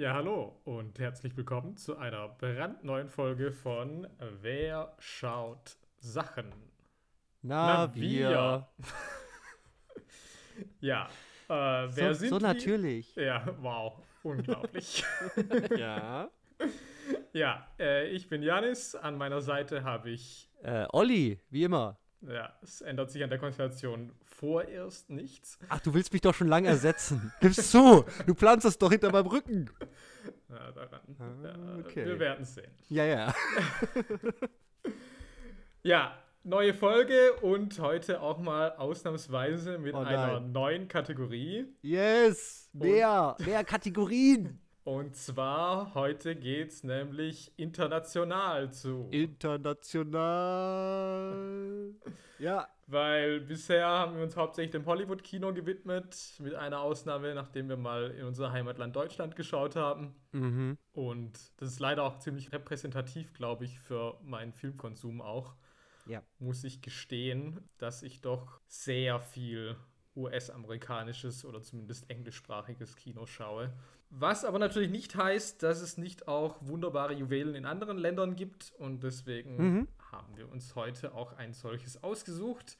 Ja, hallo und herzlich willkommen zu einer brandneuen Folge von Wer schaut Sachen? Na, wir. ja, äh, wer so, sind so wir? natürlich. Ja, wow, unglaublich. ja. ja, äh, ich bin Janis, an meiner Seite habe ich, Äh, Olli, wie immer. Ja, es ändert sich an der Konstellation vorerst nichts. Ach, du willst mich doch schon lange ersetzen. Gib's zu. Du planst das doch hinter meinem Rücken. Ja, daran. Ah, ja, okay. Wir werden es sehen. Ja, ja. Ja, neue Folge und heute auch mal ausnahmsweise mit Oh einer neuen Kategorie. Yes. Mehr. Mehr Kategorien. Und zwar heute geht's nämlich international zu. International. Ja. Weil bisher haben wir uns hauptsächlich dem Hollywood-Kino gewidmet, mit einer Ausnahme, nachdem wir mal in unser Heimatland Deutschland geschaut haben. Mhm. Und das ist leider auch ziemlich repräsentativ, glaube ich, für meinen Filmkonsum auch. Ja. Muss ich gestehen, dass ich doch sehr viel US-amerikanisches oder zumindest englischsprachiges Kino schaue. Was aber natürlich nicht heißt, dass es nicht auch wunderbare Juwelen in anderen Ländern gibt. Und deswegen Mhm. haben wir uns heute auch ein solches ausgesucht.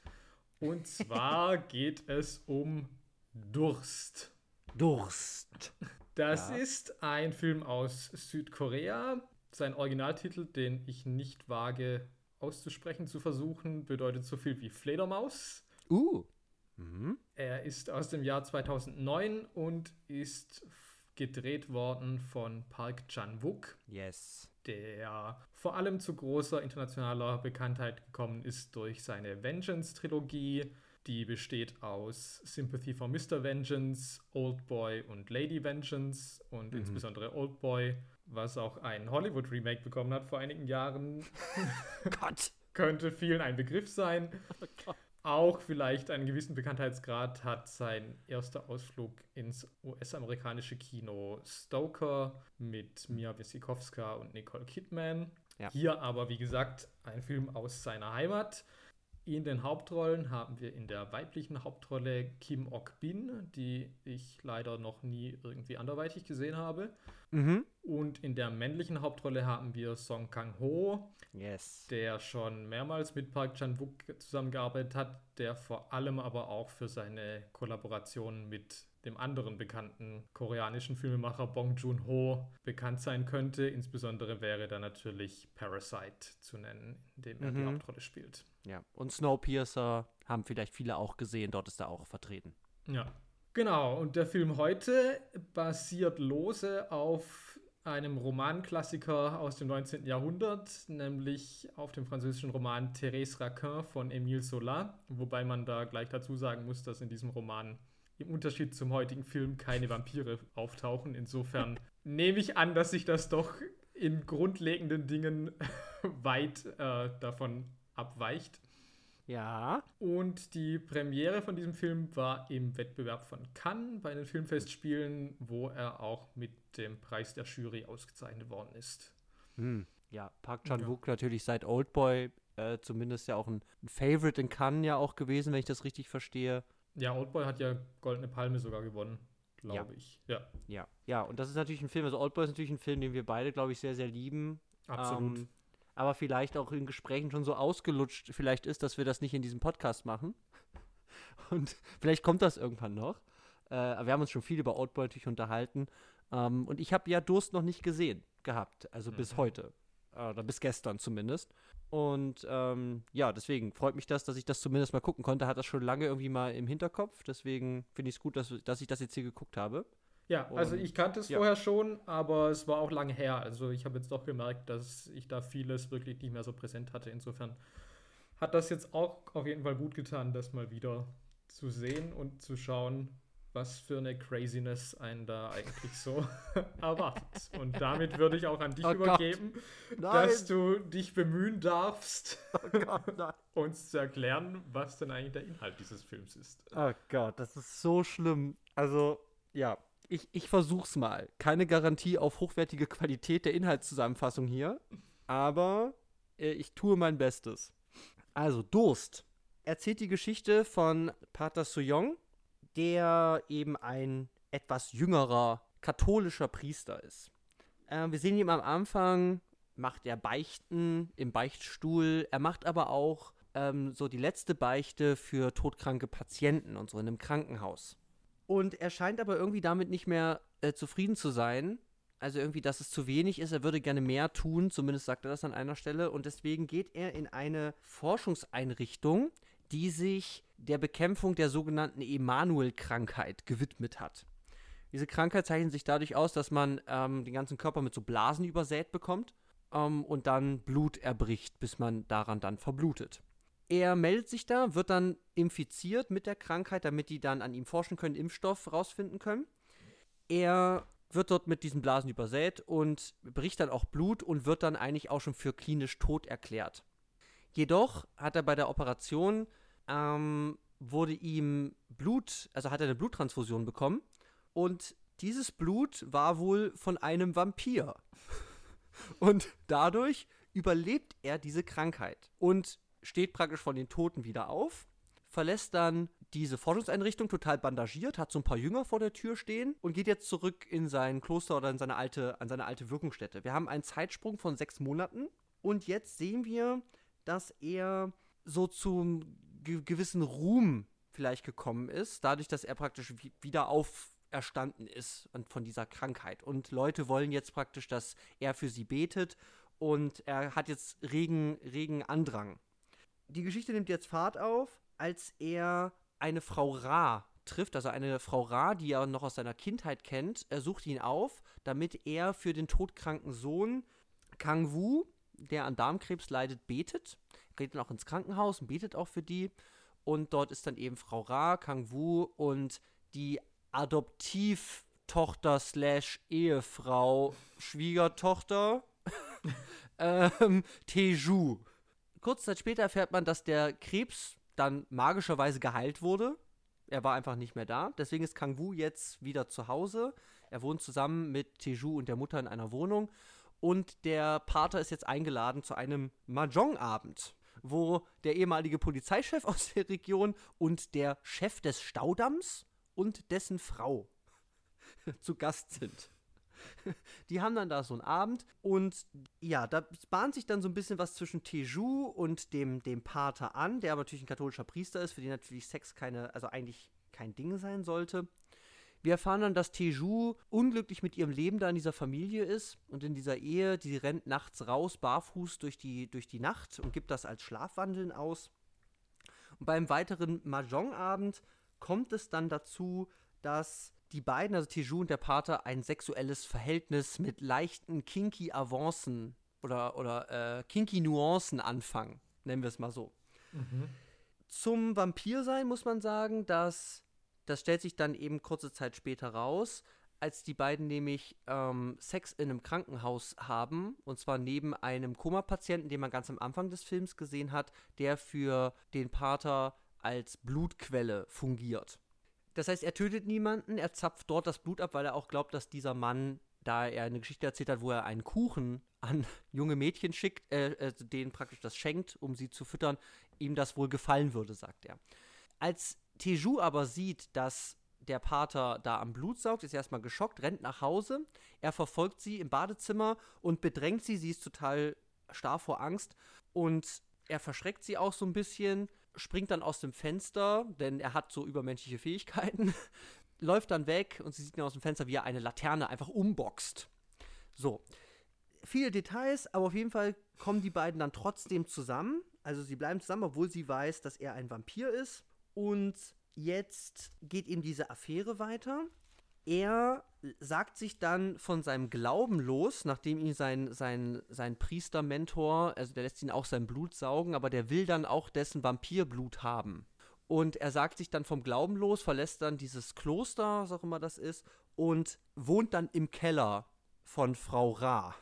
Und zwar geht es um Durst. Durst. Das Ja. ist ein Film aus Südkorea. Sein Originaltitel, den ich nicht wage auszusprechen zu versuchen, bedeutet so viel wie Fledermaus. Uh. Mhm. Er ist aus dem Jahr 2009 und ist gedreht worden von Park Chan-wook, Yes. der vor allem zu großer internationaler Bekanntheit gekommen ist durch seine Vengeance-Trilogie. Die besteht aus Sympathy for Mr. Vengeance, Old Boy und Lady Vengeance und Mhm. insbesondere Old Boy, was auch ein Hollywood-Remake bekommen hat vor einigen Jahren, Gott. könnte vielen ein Begriff sein. Auch vielleicht einen gewissen Bekanntheitsgrad hat sein erster Ausflug ins US-amerikanische Kino Stoker mit Mia Wasikowska und Nicole Kidman. Ja. Hier aber, wie gesagt, ein Film aus seiner Heimat. In den Hauptrollen haben wir in der weiblichen Hauptrolle Kim Ok-bin, die ich leider noch nie irgendwie anderweitig gesehen habe. Mhm. Und in der männlichen Hauptrolle haben wir Song Kang-ho, Yes. der schon mehrmals mit Park Chan-wook zusammengearbeitet hat, der vor allem aber auch für seine Kollaboration mit dem anderen bekannten koreanischen Filmemacher Bong Joon-ho bekannt sein könnte. Insbesondere wäre da natürlich Parasite zu nennen, in dem er die Mhm. Hauptrolle spielt. Ja. Und Snowpiercer haben vielleicht viele auch gesehen. Dort ist er auch vertreten. Ja. Genau, und der Film heute basiert lose auf einem Romanklassiker aus dem 19. Jahrhundert, nämlich auf dem französischen Roman Thérèse Raquin von Émile Zola, wobei man da gleich dazu sagen muss, dass in diesem Roman im Unterschied zum heutigen Film keine Vampire auftauchen. Insofern nehme ich an, dass sich das doch in grundlegenden Dingen weit äh, davon abweicht. Ja. Und die Premiere von diesem Film war im Wettbewerb von Cannes bei den Filmfestspielen, wo er auch mit dem Preis der Jury ausgezeichnet worden ist. Hm. Ja, Park Chan-wook natürlich seit Oldboy äh, zumindest ja auch ein, ein Favorite in Cannes ja auch gewesen, wenn ich das richtig verstehe. Ja, Oldboy hat ja Goldene Palme sogar gewonnen, glaube Ja. ich. Ja, Ja. Ja, und das ist natürlich ein Film, also Oldboy ist natürlich ein Film, den wir beide, glaube ich, sehr, sehr lieben. absolut. Ähm, aber vielleicht auch in Gesprächen schon so ausgelutscht vielleicht ist, dass wir das nicht in diesem Podcast machen. Und vielleicht kommt das irgendwann noch. Äh, aber wir haben uns schon viel über Oldboy natürlich unterhalten. Ähm, und ich habe ja Durst noch nicht gesehen gehabt, also bis Mhm. heute. Äh, Oder bis gestern zumindest. Und ähm, ja, deswegen freut mich das, dass ich das zumindest mal gucken konnte. Hat das schon lange irgendwie mal im Hinterkopf. Deswegen finde ich es gut, dass, dass ich das jetzt hier geguckt habe. ja, also ich kannte es ja. vorher schon, aber es war auch lange her. Also ich habe jetzt doch gemerkt, dass ich da vieles wirklich nicht mehr so präsent hatte. Insofern hat das jetzt auch auf jeden Fall gut getan, das mal wieder zu sehen und zu schauen, was für eine Craziness einen da eigentlich so erwartet. Und damit würde ich auch an dich Oh Gott. übergeben, dass du dich bemühen darfst, uns zu erklären, was denn eigentlich der Inhalt dieses Films ist. Oh Gott, das ist so schlimm. Also, ja, ich, ich versuch's mal. Keine Garantie auf hochwertige Qualität der Inhaltszusammenfassung hier, aber äh, ich tue mein Bestes. Also, Durst erzählt die Geschichte von Pater Soyong, der eben ein etwas jüngerer katholischer Priester ist. Äh, wir sehen ihn am Anfang, macht er Beichten im Beichtstuhl, er macht aber auch ähm, so die letzte Beichte für todkranke Patienten und so in einem Krankenhaus. Und er scheint aber irgendwie damit nicht mehr äh, zufrieden zu sein. Also irgendwie, dass es zu wenig ist. Er würde gerne mehr tun, zumindest sagt er das an einer Stelle. Und deswegen geht er in eine Forschungseinrichtung, die sich der Bekämpfung der sogenannten Emanuel-Krankheit gewidmet hat. Diese Krankheit zeichnet sich dadurch aus, dass man ähm, den ganzen Körper mit so Blasen übersät bekommt ähm, und dann Blut erbricht, bis man daran dann verblutet. Er meldet sich da, wird dann infiziert mit der Krankheit, damit die dann an ihm forschen können, Impfstoff rausfinden können. Er wird dort mit diesen Blasen übersät und bricht dann auch Blut und wird dann eigentlich auch schon für klinisch tot erklärt. Jedoch hat er bei der Operation ähm, wurde ihm Blut, also hat er eine Bluttransfusion bekommen und dieses Blut war wohl von einem Vampir. Und dadurch überlebt er diese Krankheit. Und steht praktisch von den Toten wieder auf, verlässt dann diese Forschungseinrichtung total bandagiert, hat so ein paar Jünger vor der Tür stehen und geht jetzt zurück in sein Kloster oder in seine alte, an seine alte Wirkungsstätte. Wir haben einen Zeitsprung von sechs Monaten und jetzt sehen wir, dass er so zum ge gewissen Ruhm vielleicht gekommen ist, dadurch, dass er praktisch wieder auferstanden ist von dieser Krankheit. Und Leute wollen jetzt praktisch, dass er für sie betet und er hat jetzt regen, regen Andrang die Geschichte nimmt jetzt Fahrt auf, als er eine Frau Ra trifft, also eine Frau Ra, die er noch aus seiner Kindheit kennt. Er sucht ihn auf, damit er für den todkranken Sohn Kang Wu, der an Darmkrebs leidet, betet. Geht dann auch ins Krankenhaus und betet auch für die. Und dort ist dann eben Frau Ra, Kang Wu und die Adoptivtochter slash Ehefrau, Schwiegertochter, ähm, Teju. Kurze Zeit später erfährt man, dass der Krebs dann magischerweise geheilt wurde. Er war einfach nicht mehr da. Deswegen ist Kang Wu jetzt wieder zu Hause. Er wohnt zusammen mit Teju und der Mutter in einer Wohnung. Und der Pater ist jetzt eingeladen zu einem Mahjong-Abend, wo der ehemalige Polizeichef aus der Region und der Chef des Staudamms und dessen Frau zu Gast sind. Die haben dann da so einen Abend und ja, da bahnt sich dann so ein bisschen was zwischen Teju und dem, dem Pater an, der aber natürlich ein katholischer Priester ist, für den natürlich Sex keine, also eigentlich kein Ding sein sollte. Wir erfahren dann, dass Teju unglücklich mit ihrem Leben da in dieser Familie ist und in dieser Ehe, die rennt nachts raus, barfuß durch die, durch die Nacht und gibt das als Schlafwandeln aus. Und beim weiteren Mahjong-Abend kommt es dann dazu, dass die beiden, also Teju und der Pater, ein sexuelles Verhältnis mit leichten kinky Avancen oder, oder äh, kinky Nuancen anfangen. Nennen wir es mal so. Mhm. Zum Vampirsein muss man sagen, dass das stellt sich dann eben kurze Zeit später raus, als die beiden nämlich ähm, Sex in einem Krankenhaus haben, und zwar neben einem Koma-Patienten, den man ganz am Anfang des Films gesehen hat, der für den Pater als Blutquelle fungiert. Das heißt, er tötet niemanden, er zapft dort das Blut ab, weil er auch glaubt, dass dieser Mann, da er eine Geschichte erzählt hat, wo er einen Kuchen an junge Mädchen schickt, äh, äh, denen praktisch das schenkt, um sie zu füttern, ihm das wohl gefallen würde, sagt er. Als Teju aber sieht, dass der Pater da am Blut saugt, ist er erstmal geschockt, rennt nach Hause. Er verfolgt sie im Badezimmer und bedrängt sie. Sie ist total starr vor Angst und er verschreckt sie auch so ein bisschen springt dann aus dem Fenster, denn er hat so übermenschliche Fähigkeiten, läuft dann weg und sie sieht dann aus dem Fenster, wie er eine Laterne einfach umboxt. So. Viele Details, aber auf jeden Fall kommen die beiden dann trotzdem zusammen. Also sie bleiben zusammen, obwohl sie weiß, dass er ein Vampir ist. Und jetzt geht eben diese Affäre weiter er sagt sich dann von seinem Glauben los, nachdem ihn sein, sein, sein Priestermentor, also der lässt ihn auch sein Blut saugen, aber der will dann auch dessen Vampirblut haben. Und er sagt sich dann vom Glauben los, verlässt dann dieses Kloster, was auch immer das ist, und wohnt dann im Keller von Frau Ra.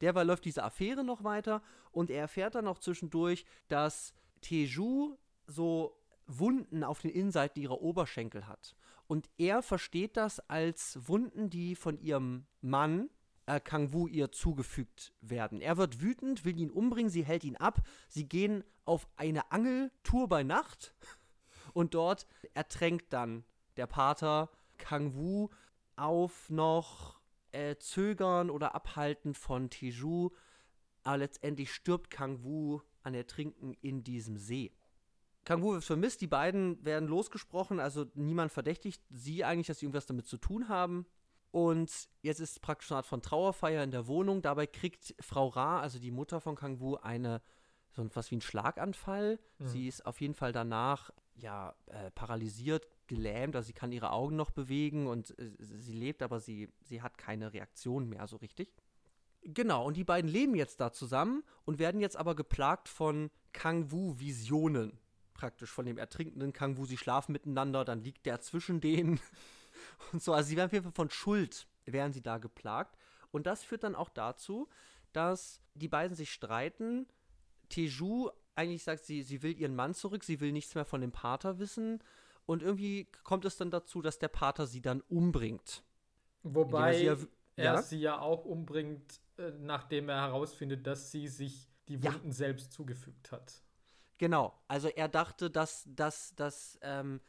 Derweil läuft diese Affäre noch weiter und er erfährt dann auch zwischendurch, dass Teju so Wunden auf den Innenseiten ihrer Oberschenkel hat. Und er versteht das als Wunden, die von ihrem Mann äh, Kang Wu ihr zugefügt werden. Er wird wütend, will ihn umbringen, sie hält ihn ab. Sie gehen auf eine Angeltour bei Nacht und dort ertränkt dann der Pater Kang Wu auf noch äh, Zögern oder Abhalten von Tiju. Aber letztendlich stirbt Kang Wu an Ertrinken in diesem See. Kang Wu wird vermisst, die beiden werden losgesprochen, also niemand verdächtigt sie eigentlich, dass sie irgendwas damit zu tun haben. Und jetzt ist praktisch eine Art von Trauerfeier in der Wohnung. Dabei kriegt Frau Ra, also die Mutter von Kang Wu, eine so etwas wie einen Schlaganfall. Mhm. Sie ist auf jeden Fall danach ja äh, paralysiert, gelähmt, also sie kann ihre Augen noch bewegen und äh, sie lebt, aber sie, sie hat keine Reaktion mehr so richtig. Genau, und die beiden leben jetzt da zusammen und werden jetzt aber geplagt von Kang Wu-Visionen. Praktisch von dem ertrinkenden Kang Wu. Sie schlafen miteinander, dann liegt der zwischen denen und so. Also sie werden auf jeden Fall von Schuld, werden sie da geplagt. Und das führt dann auch dazu, dass die beiden sich streiten. Teju eigentlich sagt sie, sie will ihren Mann zurück, sie will nichts mehr von dem Pater wissen. Und irgendwie kommt es dann dazu, dass der Pater sie dann umbringt. Wobei er, sie ja, er ja? sie ja auch umbringt, äh, nachdem er herausfindet, dass sie sich die Wunden ja. selbst zugefügt hat. Genau, also er dachte, dass, dass, dass, ähm,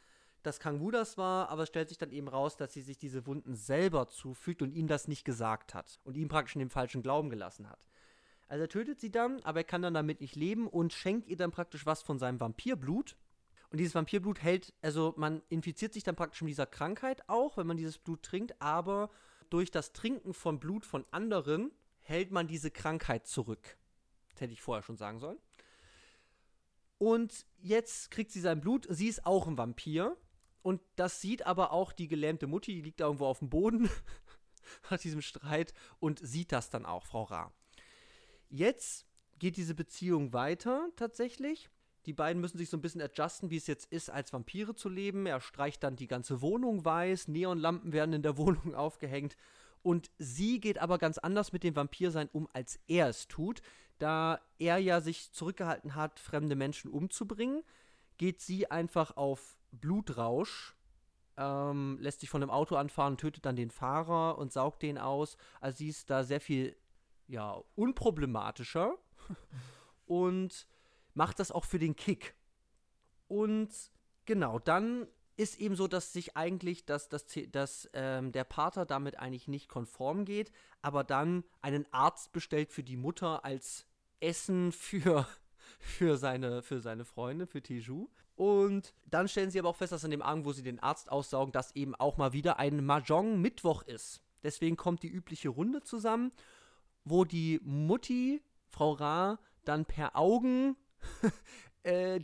dass Kangwu das war, aber es stellt sich dann eben raus, dass sie sich diese Wunden selber zufügt und ihm das nicht gesagt hat und ihm praktisch in den falschen Glauben gelassen hat. Also er tötet sie dann, aber er kann dann damit nicht leben und schenkt ihr dann praktisch was von seinem Vampirblut. Und dieses Vampirblut hält, also man infiziert sich dann praktisch mit dieser Krankheit auch, wenn man dieses Blut trinkt, aber durch das Trinken von Blut von anderen hält man diese Krankheit zurück. Das hätte ich vorher schon sagen sollen. Und jetzt kriegt sie sein Blut. Sie ist auch ein Vampir. Und das sieht aber auch die gelähmte Mutti, die liegt da irgendwo auf dem Boden nach diesem Streit und sieht das dann auch, Frau Ra. Jetzt geht diese Beziehung weiter tatsächlich. Die beiden müssen sich so ein bisschen adjusten, wie es jetzt ist, als Vampire zu leben. Er streicht dann die ganze Wohnung weiß, Neonlampen werden in der Wohnung aufgehängt. Und sie geht aber ganz anders mit dem Vampirsein um, als er es tut. Da er ja sich zurückgehalten hat, fremde Menschen umzubringen, geht sie einfach auf Blutrausch, ähm, lässt sich von dem Auto anfahren, tötet dann den Fahrer und saugt den aus. Also sie ist da sehr viel ja, unproblematischer und macht das auch für den Kick. Und genau, dann ist eben so, dass sich eigentlich, dass, dass, dass ähm, der Pater damit eigentlich nicht konform geht, aber dann einen Arzt bestellt für die Mutter als Essen für, für, seine, für seine Freunde, für Tiju. Und dann stellen sie aber auch fest, dass an dem Abend, wo sie den Arzt aussaugen, dass eben auch mal wieder ein Mahjong-Mittwoch ist. Deswegen kommt die übliche Runde zusammen wo die Mutti, Frau Ra, dann per Augen äh,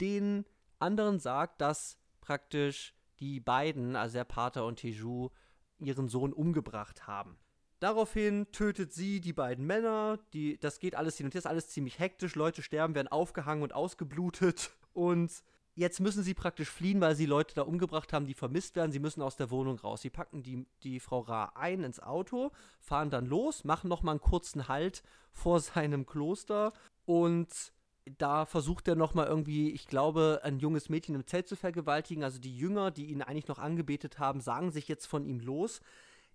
den anderen sagt, dass praktisch die beiden, also der Pater und Teju, ihren Sohn umgebracht haben. Daraufhin tötet sie die beiden Männer, die, das geht alles hin und her, ist alles ziemlich hektisch, Leute sterben, werden aufgehangen und ausgeblutet und jetzt müssen sie praktisch fliehen, weil sie Leute da umgebracht haben, die vermisst werden. Sie müssen aus der Wohnung raus. Sie packen die, die Frau Ra ein ins Auto, fahren dann los, machen nochmal einen kurzen Halt vor seinem Kloster und da versucht er nochmal irgendwie, ich glaube, ein junges Mädchen im Zelt zu vergewaltigen. Also die Jünger, die ihn eigentlich noch angebetet haben, sagen sich jetzt von ihm los.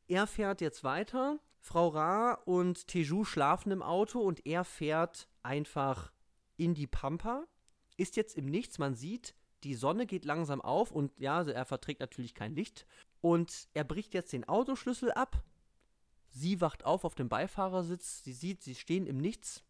Er fährt jetzt weiter. Frau Ra und Teju schlafen im Auto und er fährt einfach in die Pampa ist jetzt im Nichts. Man sieht, die Sonne geht langsam auf und ja, also er verträgt natürlich kein Licht. Und er bricht jetzt den Autoschlüssel ab. Sie wacht auf auf dem Beifahrersitz. Sie sieht, sie stehen im Nichts.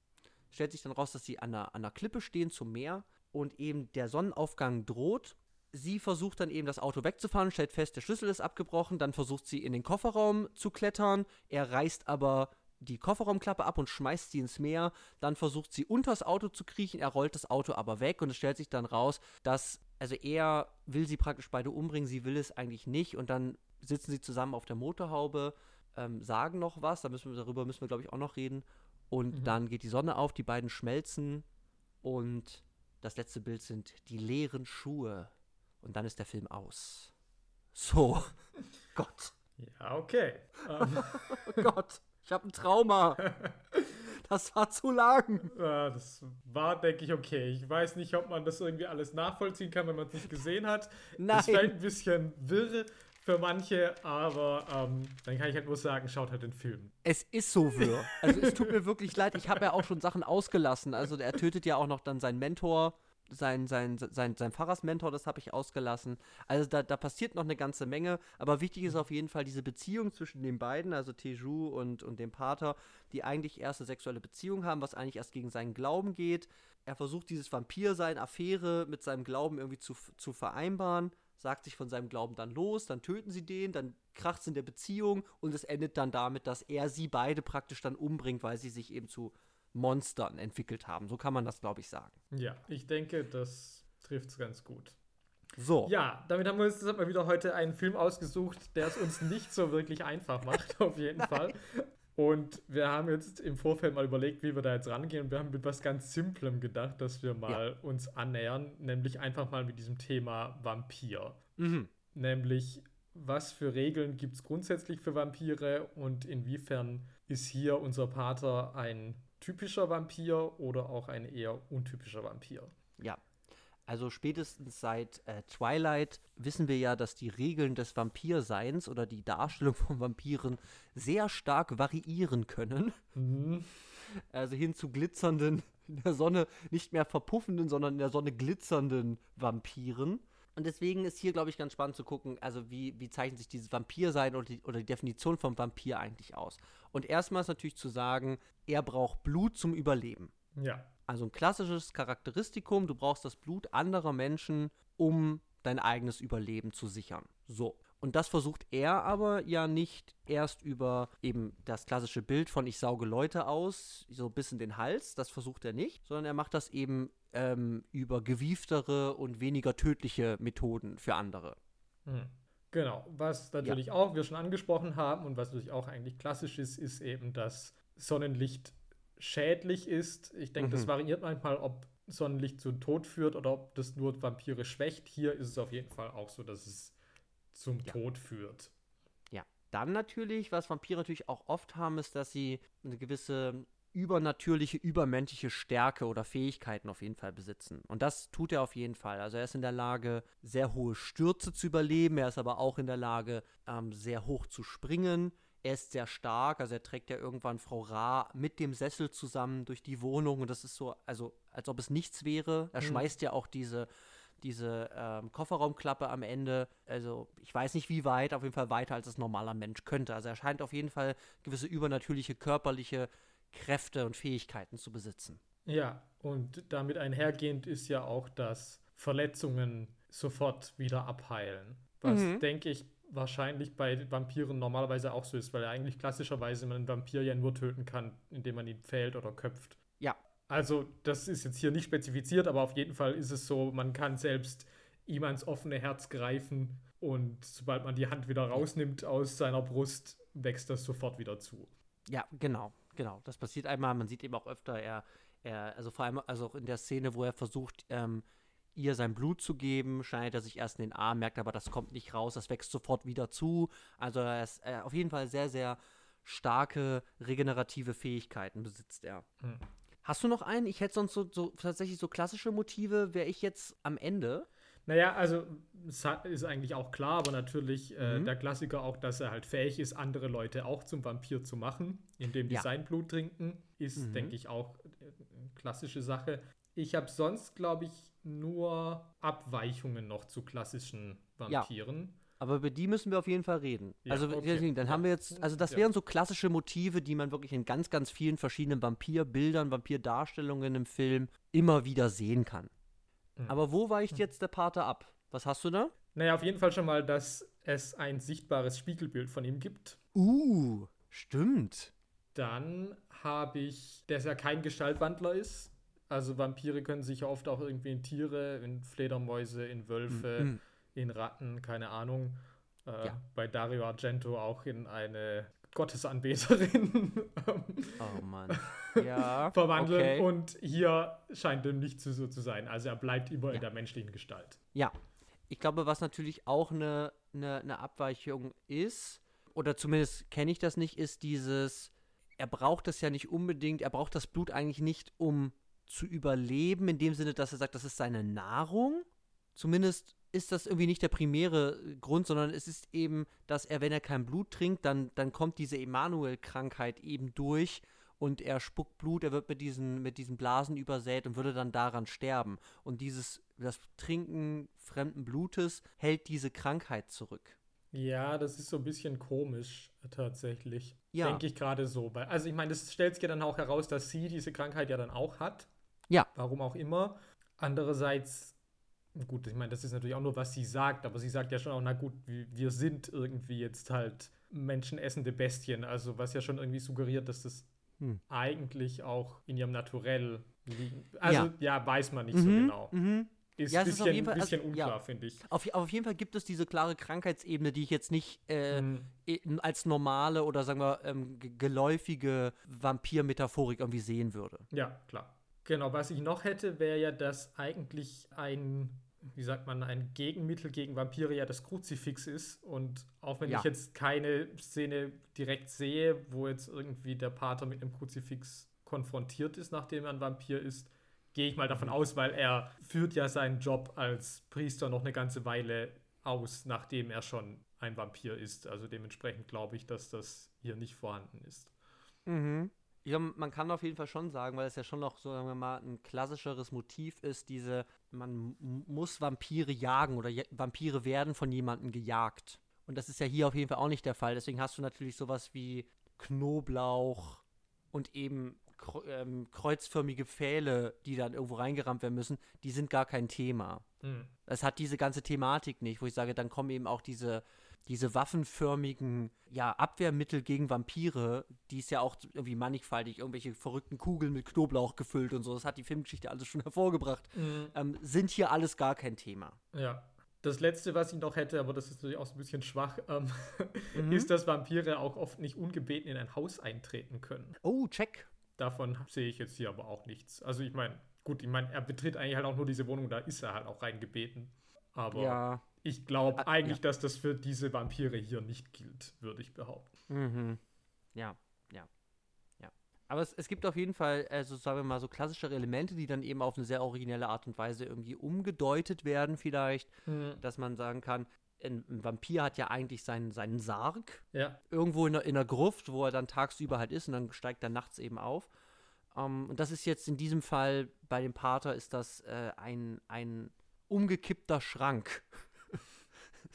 Stellt sich dann raus, dass sie an einer, an einer Klippe stehen zum Meer und eben der Sonnenaufgang droht. Sie versucht dann eben das Auto wegzufahren, stellt fest, der Schlüssel ist abgebrochen. Dann versucht sie in den Kofferraum zu klettern. Er reißt aber die Kofferraumklappe ab und schmeißt sie ins Meer. Dann versucht sie unters Auto zu kriechen. Er rollt das Auto aber weg und es stellt sich dann raus, dass, also er will sie praktisch beide umbringen, sie will es eigentlich nicht. Und dann sitzen sie zusammen auf der Motorhaube, ähm, sagen noch was. Da müssen wir, darüber müssen wir, glaube ich, auch noch reden. Und mhm. dann geht die Sonne auf, die beiden schmelzen und das letzte Bild sind die leeren Schuhe. Und dann ist der Film aus. So. Gott. Ja, okay. oh Gott. Ich habe ein Trauma. Das war zu lang. Ja, das war, denke ich, okay. Ich weiß nicht, ob man das irgendwie alles nachvollziehen kann, wenn man es nicht gesehen hat. Nein. Das fällt ein bisschen wirr für manche, aber ähm, dann kann ich halt nur sagen, schaut halt den Film. Es ist so wirr. Also es tut mir wirklich leid. Ich habe ja auch schon Sachen ausgelassen. Also er tötet ja auch noch dann seinen Mentor sein, sein, sein, sein Pfarrersmentor, das habe ich ausgelassen. Also da, da passiert noch eine ganze Menge, aber wichtig ist auf jeden Fall diese Beziehung zwischen den beiden, also Teju und, und dem Pater, die eigentlich erste sexuelle Beziehung haben, was eigentlich erst gegen seinen Glauben geht. Er versucht dieses Vampir-Sein, Affäre mit seinem Glauben irgendwie zu, zu vereinbaren, sagt sich von seinem Glauben dann los, dann töten sie den, dann kracht es in der Beziehung und es endet dann damit, dass er sie beide praktisch dann umbringt, weil sie sich eben zu Monstern entwickelt haben. So kann man das, glaube ich, sagen. Ja, ich denke, das trifft es ganz gut. So. Ja, damit haben wir uns deshalb mal wieder heute einen Film ausgesucht, der es uns nicht so wirklich einfach macht, auf jeden. Fall. Und wir haben jetzt im Vorfeld mal überlegt, wie wir da jetzt rangehen. Und wir haben mit was ganz Simplem gedacht, dass wir mal ja. uns annähern, nämlich einfach mal mit diesem Thema Vampir. Mhm. Nämlich, was für Regeln gibt es grundsätzlich für Vampire und inwiefern ist hier unser Pater ein typischer Vampir oder auch ein eher untypischer Vampir. Ja. Also spätestens seit äh, Twilight wissen wir ja, dass die Regeln des Vampirseins oder die Darstellung von Vampiren sehr stark variieren können. Mhm. Also hin zu glitzernden, in der Sonne nicht mehr verpuffenden, sondern in der Sonne glitzernden Vampiren. Und deswegen ist hier, glaube ich, ganz spannend zu gucken, also wie, wie zeichnet sich dieses Vampirsein oder die, oder die Definition vom Vampir eigentlich aus. Und erstmal ist natürlich zu sagen, er braucht Blut zum Überleben. Ja. Also ein klassisches Charakteristikum, du brauchst das Blut anderer Menschen, um dein eigenes Überleben zu sichern. So. Und das versucht er aber ja nicht erst über eben das klassische Bild von ich sauge Leute aus, so bis in den Hals, das versucht er nicht, sondern er macht das eben ähm, über gewieftere und weniger tödliche Methoden für andere. Hm. Genau, was natürlich ja. auch wir schon angesprochen haben und was natürlich auch eigentlich klassisch ist, ist eben, dass Sonnenlicht schädlich ist. Ich denke, mhm. das variiert manchmal, ob Sonnenlicht zu Tod führt oder ob das nur Vampire schwächt. Hier ist es auf jeden Fall auch so, dass es zum ja. Tod führt. Ja, dann natürlich, was Vampire natürlich auch oft haben, ist, dass sie eine gewisse übernatürliche, übermenschliche Stärke oder Fähigkeiten auf jeden Fall besitzen. Und das tut er auf jeden Fall. Also er ist in der Lage, sehr hohe Stürze zu überleben. Er ist aber auch in der Lage, ähm, sehr hoch zu springen. Er ist sehr stark, also er trägt ja irgendwann Frau Ra mit dem Sessel zusammen durch die Wohnung und das ist so, also als ob es nichts wäre. Er mhm. schmeißt ja auch diese, diese ähm, Kofferraumklappe am Ende, also ich weiß nicht wie weit, auf jeden Fall weiter als es normaler Mensch könnte. Also er scheint auf jeden Fall gewisse übernatürliche körperliche Kräfte und Fähigkeiten zu besitzen. Ja, und damit einhergehend ist ja auch, dass Verletzungen sofort wieder abheilen. Was, mhm. denke ich, wahrscheinlich bei Vampiren normalerweise auch so ist, weil er eigentlich klassischerweise man einen Vampir ja nur töten kann, indem man ihn pfählt oder köpft. Ja. Also, das ist jetzt hier nicht spezifiziert, aber auf jeden Fall ist es so, man kann selbst ihm ans offene Herz greifen und sobald man die Hand wieder rausnimmt aus seiner Brust, wächst das sofort wieder zu. Ja, genau. Genau, das passiert einmal. Man sieht eben auch öfter, er, er also vor allem also auch in der Szene, wo er versucht, ähm, ihr sein Blut zu geben, schneidet er sich erst in den Arm, merkt aber, das kommt nicht raus, das wächst sofort wieder zu. Also er ist äh, auf jeden Fall sehr, sehr starke regenerative Fähigkeiten besitzt er. Hm. Hast du noch einen? Ich hätte sonst so, so tatsächlich so klassische Motive, wäre ich jetzt am Ende. Naja, also ist eigentlich auch klar, aber natürlich äh, mhm. der Klassiker auch, dass er halt fähig ist, andere Leute auch zum Vampir zu machen, indem die ja. sein Blut trinken, ist, mhm. denke ich, auch eine klassische Sache. Ich habe sonst, glaube ich, nur Abweichungen noch zu klassischen Vampiren. Ja. Aber über die müssen wir auf jeden Fall reden. Ja, also okay. dann haben wir jetzt, also das wären so klassische Motive, die man wirklich in ganz, ganz vielen verschiedenen Vampirbildern, Vampirdarstellungen im Film immer wieder sehen kann. Mhm. Aber wo weicht hm. jetzt der Pater ab? Was hast du da? Naja, auf jeden Fall schon mal, dass es ein sichtbares Spiegelbild von ihm gibt. Uh, stimmt. Dann habe ich, dass er kein Gestaltwandler ist. Also Vampire können sich ja oft auch irgendwie in Tiere, in Fledermäuse, in Wölfe, mhm. in Ratten, keine Ahnung. Äh, ja. Bei Dario Argento auch in eine Gottesanbeterin oh Mann. Ja, verwandeln. Okay. Und hier scheint dem nicht so zu sein. Also er bleibt immer ja. in der menschlichen Gestalt. Ja. Ich glaube, was natürlich auch eine, eine, eine Abweichung ist, oder zumindest kenne ich das nicht, ist dieses, er braucht das ja nicht unbedingt, er braucht das Blut eigentlich nicht, um zu überleben, in dem Sinne, dass er sagt, das ist seine Nahrung. Zumindest ist das irgendwie nicht der primäre Grund, sondern es ist eben, dass er, wenn er kein Blut trinkt, dann, dann kommt diese Emanuel-Krankheit eben durch und er spuckt Blut, er wird mit diesen, mit diesen Blasen übersät und würde dann daran sterben. Und dieses, das Trinken fremden Blutes hält diese Krankheit zurück. Ja, das ist so ein bisschen komisch tatsächlich. Ja. Denke ich gerade so. Also ich meine, das stellt sich ja dann auch heraus, dass sie diese Krankheit ja dann auch hat. Ja. Warum auch immer. Andererseits, gut, ich meine, das ist natürlich auch nur, was sie sagt, aber sie sagt ja schon auch, na gut, wir, sind irgendwie jetzt halt menschenessende Bestien. Also was ja schon irgendwie suggeriert, dass das Hm. eigentlich auch in ihrem Naturell liegt. Also ja, Ja. weiß man nicht so Mhm, genau. mhm. Ist Ja, ein es ist auf bisschen, jeden Fall- bisschen also, unklar, ja. finde ich. Auf, auf jeden Fall gibt es diese klare Krankheitsebene, die ich jetzt nicht äh, Mhm. als normale oder sagen wir ähm, ge- geläufige Vampir-Metaphorik irgendwie sehen würde. Ja, klar. Genau, was ich noch hätte, wäre ja, dass eigentlich ein, wie sagt man, ein Gegenmittel gegen Vampire ja das Kruzifix ist. Und auch wenn Ja. ich jetzt keine Szene direkt sehe, wo jetzt irgendwie der Pater mit einem Kruzifix konfrontiert ist, nachdem er ein Vampir ist, gehe ich mal davon aus, weil er führt ja seinen Job als Priester noch eine ganze Weile aus, nachdem er schon ein Vampir ist. Also dementsprechend glaube ich, dass das hier nicht vorhanden ist. Mhm. Ja, man kann auf jeden Fall schon sagen, weil es ja schon noch, so, sagen wir mal, ein klassischeres Motiv ist, diese, man muss Vampire jagen oder Vampire werden von jemandem gejagt. Und das ist ja hier auf jeden Fall auch nicht der Fall. Deswegen hast du natürlich sowas wie Knoblauch und eben ähm, kreuzförmige Pfähle, die dann irgendwo reingerammt werden müssen, die sind gar kein Thema. Hm. Es hat diese ganze Thematik nicht, wo ich sage, dann kommen eben auch diese, diese waffenförmigen ja, Abwehrmittel gegen Vampire, die ist ja auch irgendwie mannigfaltig, irgendwelche verrückten Kugeln mit Knoblauch gefüllt und so, das hat die Filmgeschichte alles schon hervorgebracht, Mhm. ähm, sind hier alles gar kein Thema. Ja. Das letzte, was ich noch hätte, aber das ist natürlich auch so ein bisschen schwach, ähm, Mhm. ist, dass Vampire auch oft nicht ungebeten in ein Haus eintreten können. Oh, check. Davon sehe ich jetzt hier aber auch nichts. Also ich meine, gut, ich meine, er betritt eigentlich halt auch nur diese Wohnung, da ist er halt auch reingebeten. Aber Ja. Ich glaube Ah, eigentlich, ja. dass das für diese Vampire hier nicht gilt, würde ich behaupten. Mhm. Ja, ja, ja. Aber es, es gibt auf jeden Fall, also sagen wir mal, so klassischere Elemente, die dann eben auf eine sehr originelle Art und Weise irgendwie umgedeutet werden, vielleicht, dass man sagen kann, ein, ein Vampir hat ja eigentlich seinen, seinen Sarg Ja. irgendwo in der, in der Gruft, wo er dann tagsüber halt ist und dann steigt er nachts eben auf. Ähm, und das ist jetzt in diesem Fall bei dem Pater ist das äh, ein, ein umgekippter Schrank.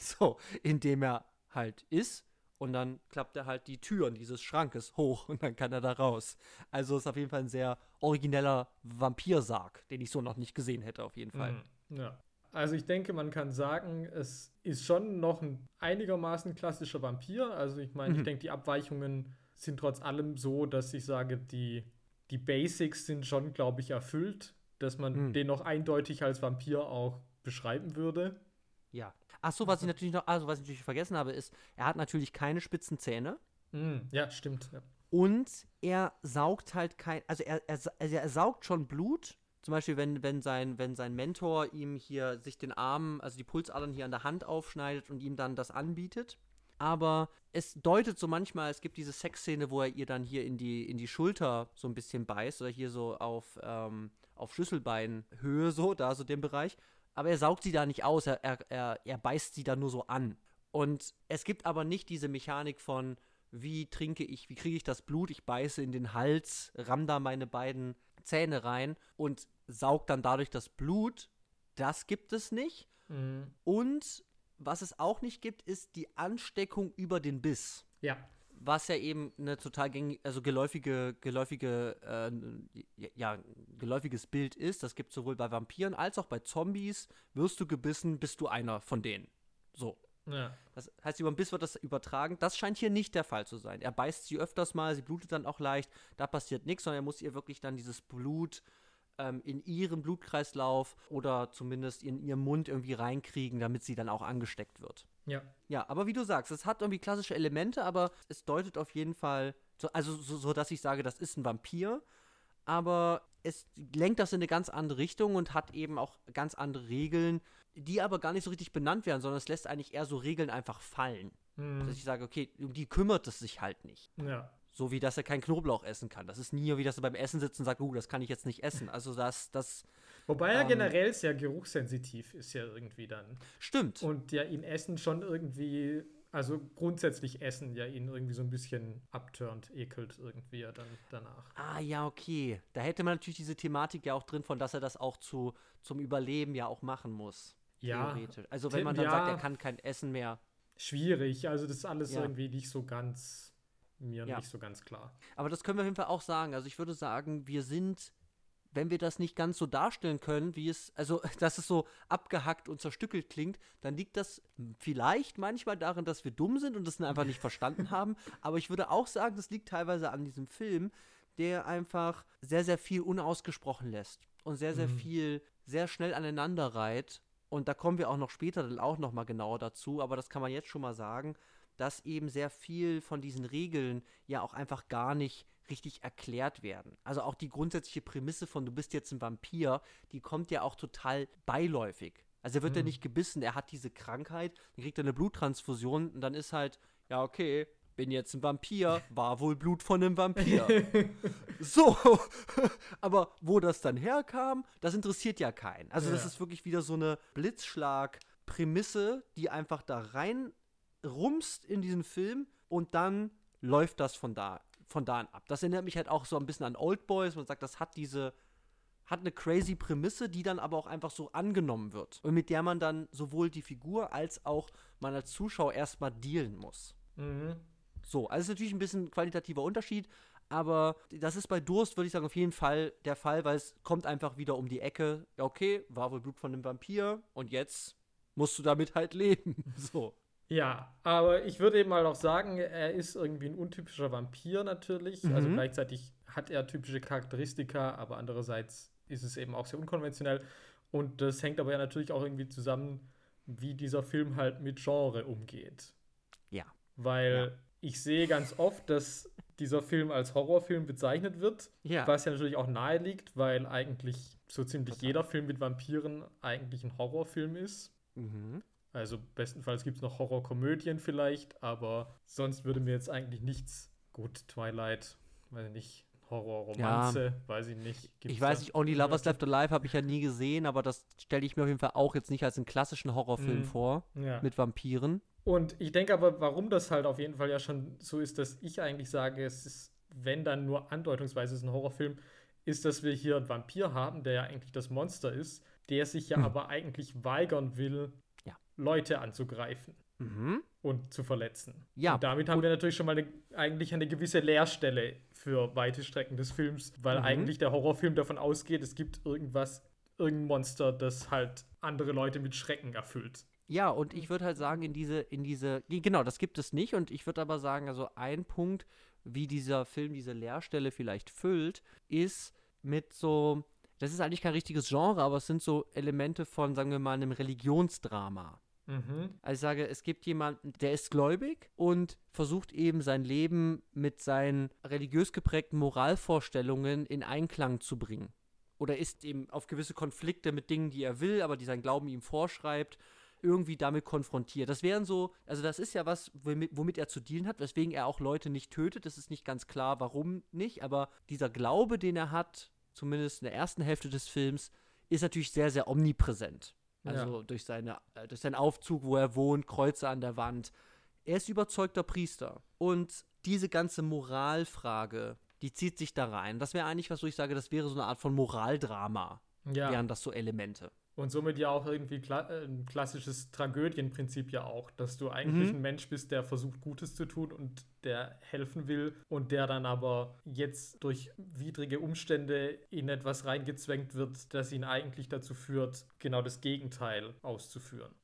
so, in dem er halt ist. Und dann klappt er halt die Türen dieses Schrankes hoch und dann kann er da raus. Also ist auf jeden Fall ein sehr origineller Vampirsarg, den ich so noch nicht gesehen hätte, auf jeden Fall. Mhm. Ja. Also ich denke, man kann sagen, es ist schon noch ein einigermaßen klassischer Vampir. Also ich meine, ich Mhm. denke, die Abweichungen sind trotz allem so, dass ich sage, die, die Basics sind schon, glaube ich, erfüllt, dass man Mhm. den noch eindeutig als Vampir auch beschreiben würde. Ja. Ach so, was ich natürlich noch, also was ich natürlich vergessen habe, ist, er hat natürlich keine spitzen Zähne. Mhm. Ja, stimmt. Ja. Und er saugt halt kein, also er, er, also er saugt schon Blut. Zum Beispiel, wenn, wenn, sein, wenn sein Mentor ihm hier sich den Arm, also die Pulsadern hier an der Hand aufschneidet und ihm dann das anbietet. Aber es deutet so manchmal, es gibt diese Sexszene, wo er ihr dann hier in die, in die Schulter so ein bisschen beißt oder hier so auf, ähm, auf Schlüsselbeinhöhe so, da so den Bereich. Aber er saugt sie da nicht aus, er, er, er, beißt sie da nur so an. Und es gibt aber nicht diese Mechanik von, wie trinke ich, wie kriege ich das Blut, ich beiße in den Hals, ramm da meine beiden Zähne rein und saug dann dadurch das Blut. Das gibt es nicht. Mhm. Und was es auch nicht gibt, ist die Ansteckung über den Biss. ja. Was ja eben eine total gängige, also geläufige, geläufige, äh, ja, geläufiges Bild ist. Das gibt es sowohl bei Vampiren als auch bei Zombies. Wirst du gebissen, bist du einer von denen. So. ja. Das heißt, über den Biss wird das übertragen. Das scheint hier nicht der Fall zu sein. Er beißt sie öfters mal, sie blutet dann auch leicht. Da passiert nichts, sondern er muss ihr wirklich dann dieses Blut ähm, in ihren Blutkreislauf oder zumindest in ihren Mund irgendwie reinkriegen, damit sie dann auch angesteckt wird. Ja. Ja, aber wie du sagst, es hat irgendwie klassische Elemente, aber es deutet auf jeden Fall, so, also so, so, dass ich sage, das ist ein Vampir, aber es lenkt das in eine ganz andere Richtung und hat eben auch ganz andere Regeln, die aber gar nicht so richtig benannt werden, sondern es lässt eigentlich eher so Regeln einfach fallen. Mhm. Dass ich sage, okay, um die kümmert es sich halt nicht. ja. So wie, dass er keinen Knoblauch essen kann. Das ist nie wie, dass er beim Essen sitzt und sagt, uh, das kann ich jetzt nicht essen. Also das, das Wobei er Ähm, generell sehr geruchssensitiv ist ja irgendwie dann. stimmt. Und ja in Essen schon irgendwie Also grundsätzlich Essen ja ihn irgendwie so ein bisschen abturnt, ekelt irgendwie dann danach. Ah, ja, okay. Da hätte man natürlich diese Thematik ja auch drin, von dass er das auch zu, zum Überleben ja auch machen muss. Ja. Theoretisch. Also wenn man dann ja, sagt, er kann kein Essen mehr. Schwierig. Also das ist alles Ja. irgendwie nicht so ganz, mir Ja. nicht so ganz klar. Aber das können wir auf jeden Fall auch sagen. Also ich würde sagen, wir sind, wenn wir das nicht ganz so darstellen können, wie es, also dass es so abgehackt und zerstückelt klingt, dann liegt das vielleicht manchmal darin, dass wir dumm sind und das einfach nicht verstanden haben. Aber ich würde auch sagen, das liegt teilweise an diesem Film, der einfach sehr, sehr viel unausgesprochen lässt und sehr, sehr Mhm. viel sehr schnell aneinander reiht. Und da kommen wir auch noch später dann auch noch mal genauer dazu, aber das kann man jetzt schon mal sagen, dass eben sehr viel von diesen Regeln ja auch einfach gar nicht richtig erklärt werden. Also auch die grundsätzliche Prämisse von du bist jetzt ein Vampir, die kommt ja auch total beiläufig. Also er wird ja Mhm. nicht gebissen, er hat diese Krankheit, dann kriegt er eine Bluttransfusion und dann ist halt, ja okay, bin jetzt ein Vampir, war wohl Blut von einem Vampir. So, aber wo das dann herkam, das interessiert ja keinen. Also das Ja. ist wirklich wieder so eine Blitzschlag-Prämisse, die einfach da rein rumst in diesen Film und dann läuft das von da, von da an ab. Das erinnert mich halt auch so ein bisschen an Old Boys. Man sagt, das hat diese, hat eine crazy Prämisse, die dann aber auch einfach so angenommen wird. Und mit der man dann sowohl die Figur als auch man als Zuschauer erstmal dealen muss. Mhm. So, also ist natürlich ein bisschen ein qualitativer Unterschied, aber das ist bei Durst, würde ich sagen, auf jeden Fall der Fall, weil es kommt einfach wieder um die Ecke. Ja, okay, war wohl Blut von einem Vampir und jetzt musst du damit halt leben. So. Ja, aber ich würde eben mal auch sagen, er ist irgendwie ein untypischer Vampir natürlich. Also Mhm. gleichzeitig hat er typische Charakteristika, aber andererseits ist es eben auch sehr unkonventionell. Und das hängt aber ja natürlich auch irgendwie zusammen, wie dieser Film halt mit Genre umgeht. Ja. Weil Ja. ich sehe ganz oft, dass dieser Film als Horrorfilm bezeichnet wird, Ja. was ja natürlich auch nahe liegt, weil eigentlich so ziemlich jeder Film mit Vampiren eigentlich ein Horrorfilm ist. Mhm. Also bestenfalls gibt es noch Horrorkomödien vielleicht, aber sonst würde mir jetzt eigentlich nichts. Gut, Twilight, weiß ich nicht. Horrorromanze, weiß ich nicht. Gibt's Ich weiß nicht, Only Lovers? Left Alive habe ich ja nie gesehen, aber das stelle ich mir auf jeden Fall auch jetzt nicht als einen klassischen Horrorfilm Mhm. vor Ja. mit Vampiren. Und ich denke aber, warum das halt auf jeden Fall ja schon so ist, dass ich eigentlich sage, es ist, wenn dann nur andeutungsweise ist ein Horrorfilm, ist, dass wir hier einen Vampir haben, der ja eigentlich das Monster ist, der sich ja Hm. aber eigentlich weigern will, Ja. Leute anzugreifen Mhm. und zu verletzen. Ja, Und damit haben wir natürlich schon mal eine, eigentlich eine gewisse Leerstelle für weite Strecken des Films, weil Mhm. eigentlich der Horrorfilm davon ausgeht, es gibt irgendwas, irgendein Monster, das halt andere Leute mit Schrecken erfüllt. Ja, und ich würde halt sagen, in diese, in diese, genau, das gibt es nicht. Und ich würde aber sagen, also ein Punkt, wie dieser Film diese Leerstelle vielleicht füllt, ist mit so, das ist eigentlich kein richtiges Genre, aber es sind so Elemente von, sagen wir mal, einem Religionsdrama. Mhm. Also ich sage, es gibt jemanden, der ist gläubig und versucht eben sein Leben mit seinen religiös geprägten Moralvorstellungen in Einklang zu bringen. Oder ist eben auf gewisse Konflikte mit Dingen, die er will, aber die sein Glauben ihm vorschreibt, irgendwie damit konfrontiert. Das wären so, also das ist ja was, womit, womit er zu dealen hat, weswegen er auch Leute nicht tötet. Es ist nicht ganz klar, warum nicht, aber dieser Glaube, den er hat, zumindest in der ersten Hälfte des Films, ist natürlich sehr, sehr omnipräsent. Also durch, seine, äh, durch seinen Aufzug, wo er wohnt, Kreuze an der Wand. Er ist überzeugter Priester. Und diese ganze Moralfrage, die zieht sich da rein. Das wäre eigentlich was, wo ich sage, das wäre so eine Art von Moraldrama. Ja. Wären das so Elemente. Und somit ja auch irgendwie kla äh, ein klassisches Tragödienprinzip ja auch, dass du eigentlich Mhm. ein Mensch bist, der versucht Gutes zu tun und der helfen will und der dann aber jetzt durch widrige Umstände in etwas reingezwängt wird, das ihn eigentlich dazu führt, genau das Gegenteil auszuführen.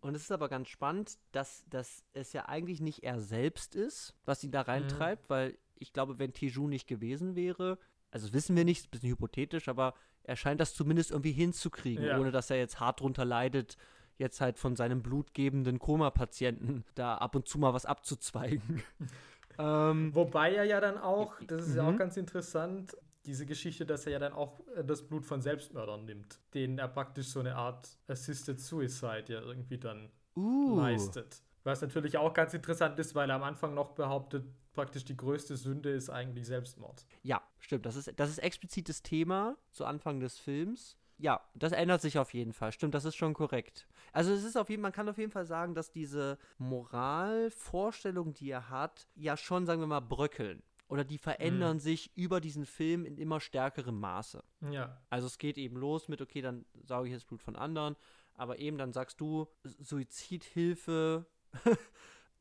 Und es ist aber ganz spannend, dass, dass es ja eigentlich nicht er selbst ist, was ihn da reintreibt, weil ich glaube, wenn Tiju nicht gewesen wäre, also das wissen wir nicht, ist ein bisschen hypothetisch, aber er scheint das zumindest irgendwie hinzukriegen, Ja. ohne dass er jetzt hart drunter leidet, jetzt halt von seinem blutgebenden Koma-Patienten da ab und zu mal was abzuzweigen. ähm, Wobei er ja dann auch, das ist ja auch Mhm. ganz interessant, diese Geschichte, dass er ja dann auch äh, das Blut von Selbstmördern nimmt, denen er praktisch so eine Art Assisted Suicide ja irgendwie dann uh, leistet. Was natürlich auch ganz interessant ist, weil er am Anfang noch behauptet, praktisch die größte Sünde ist eigentlich Selbstmord. Ja, stimmt. Das ist, das ist explizites Thema zu Anfang des Films. ja, das ändert sich auf jeden Fall. Stimmt, das ist schon korrekt. Also es ist auf jeden, man kann auf jeden Fall sagen, dass diese Moralvorstellungen, die er hat, ja schon, sagen wir mal, bröckeln. Oder die verändern mhm. sich über diesen Film in immer stärkerem Maße. Ja. Also es geht eben los mit, okay, dann sauge ich das Blut von anderen, aber eben dann sagst du Suizidhilfe.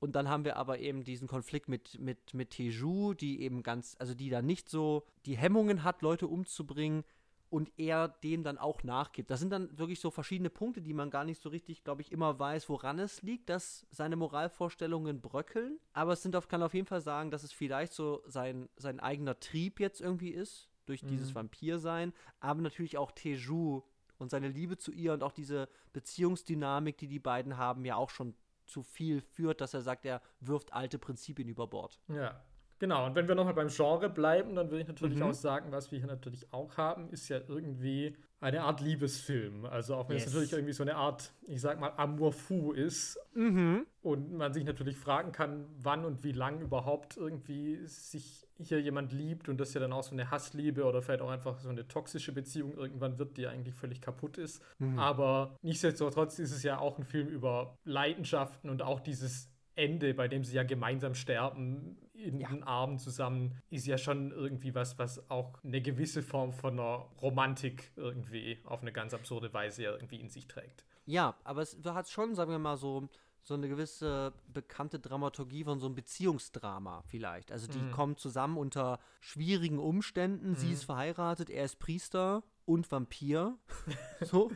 Und dann haben wir aber eben diesen Konflikt mit, mit, mit Teju, die eben ganz, also die da nicht so die Hemmungen hat, Leute umzubringen, und er dem dann auch nachgibt. Das sind dann wirklich so verschiedene Punkte, die man gar nicht so richtig, glaube ich, immer weiß, woran es liegt, dass seine Moralvorstellungen bröckeln. Aber es sind auf, kann auf jeden Fall sagen, dass es vielleicht so sein, sein eigener Trieb jetzt irgendwie ist, durch mhm. dieses Vampirsein, aber natürlich auch Teju und seine Liebe zu ihr und auch diese Beziehungsdynamik, die die beiden haben, ja auch schon zu viel führt, dass er sagt, er wirft alte Prinzipien über Bord. Ja, Genau, und wenn wir nochmal beim Genre bleiben, dann würde ich natürlich mhm. auch sagen, was wir hier natürlich auch haben, ist ja irgendwie eine Art Liebesfilm. Also auch wenn yes. es natürlich irgendwie so eine Art, ich sag mal, Amour fou ist. Mhm. Und man sich natürlich fragen kann, wann und wie lang überhaupt irgendwie sich hier jemand liebt und das ja dann auch so eine Hassliebe oder vielleicht auch einfach so eine toxische Beziehung irgendwann wird, die eigentlich völlig kaputt ist. Mhm. Aber nichtsdestotrotz ist es ja auch ein Film über Leidenschaften und auch dieses Ende, bei dem sie ja gemeinsam sterben, in ja. den Armen zusammen, ist ja schon irgendwie was, was auch eine gewisse Form von einer Romantik irgendwie auf eine ganz absurde Weise irgendwie in sich trägt. Ja, aber es hat schon, sagen wir mal, so, so eine gewisse bekannte Dramaturgie von so einem Beziehungsdrama vielleicht. Also die mhm. kommen zusammen unter schwierigen Umständen. Mhm. Sie ist verheiratet, er ist Priester und Vampir. so.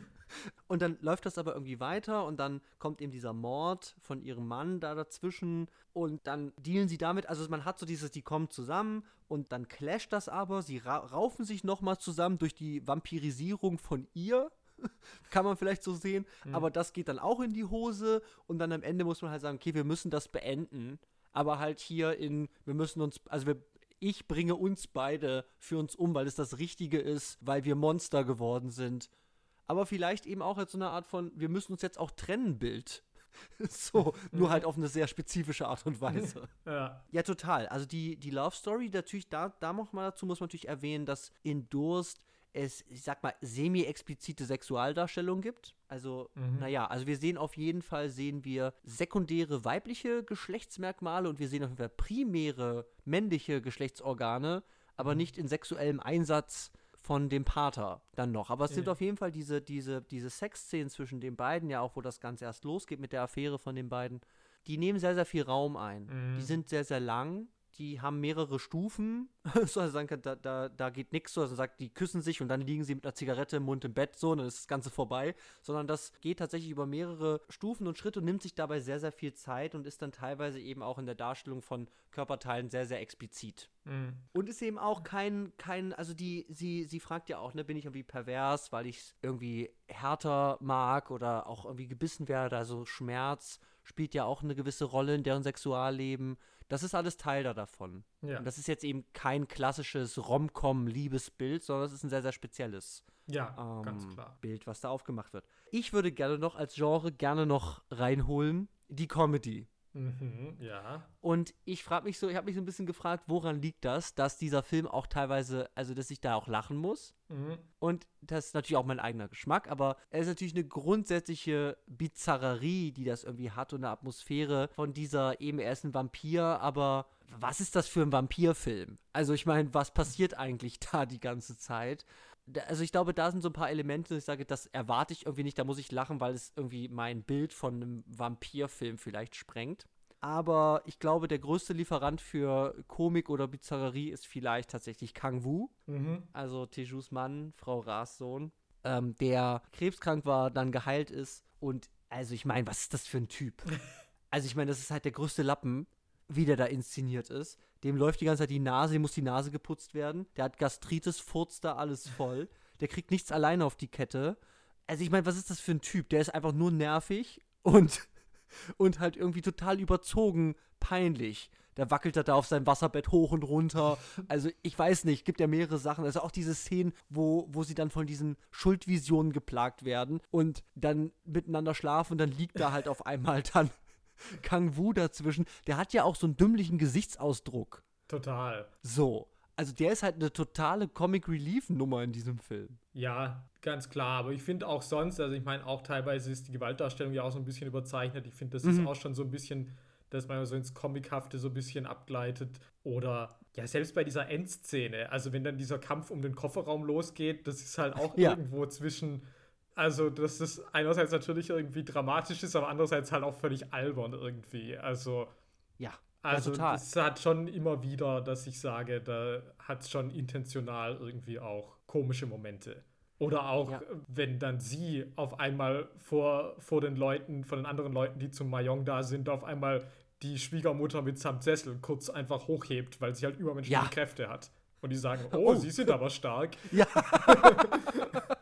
Und dann läuft das aber irgendwie weiter und dann kommt eben dieser Mord von ihrem Mann da dazwischen und dann dealen sie damit, also man hat so dieses, die kommen zusammen und dann clasht das aber, sie ra raufen sich nochmal zusammen durch die Vampirisierung von ihr, kann man vielleicht so sehen, mhm. aber das geht dann auch in die Hose und dann am Ende muss man halt sagen, okay, wir müssen das beenden, aber halt hier in, wir müssen uns, also wir, ich bringe uns beide für uns um, weil es das Richtige ist, weil wir Monster geworden sind aber vielleicht eben auch als so eine Art von, wir müssen uns jetzt auch trennen Bild. so, nur halt auf eine sehr spezifische Art und Weise. ja. Ja, total. Also die, die Love Story, natürlich, da, da nochmal dazu muss man natürlich erwähnen, dass in Durst es, ich sag mal, semi-explizite Sexualdarstellung gibt. Also, mhm. naja, also wir sehen auf jeden Fall, sehen wir sekundäre weibliche Geschlechtsmerkmale und wir sehen auf jeden Fall primäre männliche Geschlechtsorgane, aber mhm. nicht in sexuellem Einsatz von dem Pater dann noch. Aber es sind auf jeden Fall diese, diese, diese Sexszenen zwischen den beiden, ja auch, wo das Ganze erst losgeht mit der Affäre von den beiden, die nehmen sehr, sehr viel Raum ein. Mhm. Die sind sehr, sehr lang die haben mehrere Stufen. so, also sagen da, da, da geht nichts so. Also sagt, die küssen sich und dann liegen sie mit einer Zigarette im Mund im Bett so und dann ist das Ganze vorbei. Sondern das geht tatsächlich über mehrere Stufen und Schritte und nimmt sich dabei sehr, sehr viel Zeit und ist dann teilweise eben auch in der Darstellung von Körperteilen sehr, sehr explizit. Mhm. Und ist eben auch kein, kein, also die, sie, sie fragt ja auch, ne, bin ich irgendwie pervers, weil ich es irgendwie härter mag oder auch irgendwie gebissen werde, also Schmerz spielt ja auch eine gewisse Rolle in deren Sexualleben. Das ist alles Teil da davon. Ja. Und das ist jetzt eben kein klassisches Rom-Com-Liebesbild, sondern das ist ein sehr, sehr spezielles ja, ähm. Bild, was da aufgemacht wird. Ich würde gerne noch als Genre gerne noch reinholen die Comedy. Mhm, ja. Und ich frage mich so, ich habe mich so ein bisschen gefragt, woran liegt das, dass dieser Film auch teilweise, also dass ich da auch lachen muss. Mhm. Und das ist natürlich auch mein eigener Geschmack, aber es ist natürlich eine grundsätzliche Bizarrerie, die das irgendwie hat und eine Atmosphäre von dieser eben er ist ein Vampir, aber was ist das für ein Vampirfilm? Also ich meine, was passiert eigentlich da die ganze Zeit? Also ich glaube, da sind so ein paar Elemente, ich sage, das erwarte ich irgendwie nicht, da muss ich lachen, weil es irgendwie mein Bild von einem Vampirfilm vielleicht sprengt. Aber ich glaube, der größte Lieferant für Komik oder Bizarrerie ist vielleicht tatsächlich Kang Wu, mhm. also Tejus Mann, Frau Ras Sohn, ähm, der krebskrank war, dann geheilt ist. Und also ich meine, was ist das für ein Typ? also ich meine, das ist halt der größte Lappen, wie der da inszeniert ist. Dem läuft die ganze Zeit die Nase, dem muss die Nase geputzt werden. Der hat Gastritis, furzt da alles voll. Der kriegt nichts alleine auf die Kette. Also ich meine, was ist das für ein Typ? Der ist einfach nur nervig und, und halt irgendwie total überzogen peinlich. Der wackelt da auf seinem Wasserbett hoch und runter. Also ich weiß nicht, gibt ja mehrere Sachen. Also auch diese Szenen, wo, wo sie dann von diesen Schuldvisionen geplagt werden und dann miteinander schlafen und dann liegt da halt auf einmal dann Kang Wu dazwischen, der hat ja auch so einen dümmlichen Gesichtsausdruck. Total. So. also der ist halt eine totale Comic Relief Nummer in diesem Film. Ja, ganz klar. Aber ich finde auch sonst, also ich meine, auch teilweise ist die Gewaltdarstellung ja auch so ein bisschen überzeichnet. Ich finde, das mhm. ist auch schon so ein bisschen, dass man so ins Comichafte so ein bisschen abgleitet. Oder ja, selbst bei dieser Endszene, also wenn dann dieser Kampf um den Kofferraum losgeht, das ist halt auch ja. irgendwo zwischen. Also, dass das einerseits natürlich irgendwie dramatisch ist, aber andererseits halt auch völlig albern irgendwie. Also. Ja. Also, ja, es hat schon immer wieder, dass ich sage, da hat es schon intentional irgendwie auch komische Momente. Oder auch, ja. wenn dann sie auf einmal vor, vor den Leuten, von den anderen Leuten, die zum Mayong da sind, auf einmal die Schwiegermutter mit samt Sessel kurz einfach hochhebt, weil sie halt übermenschliche ja. Kräfte hat. Und die sagen, oh, oh. sie sind aber stark. Ja.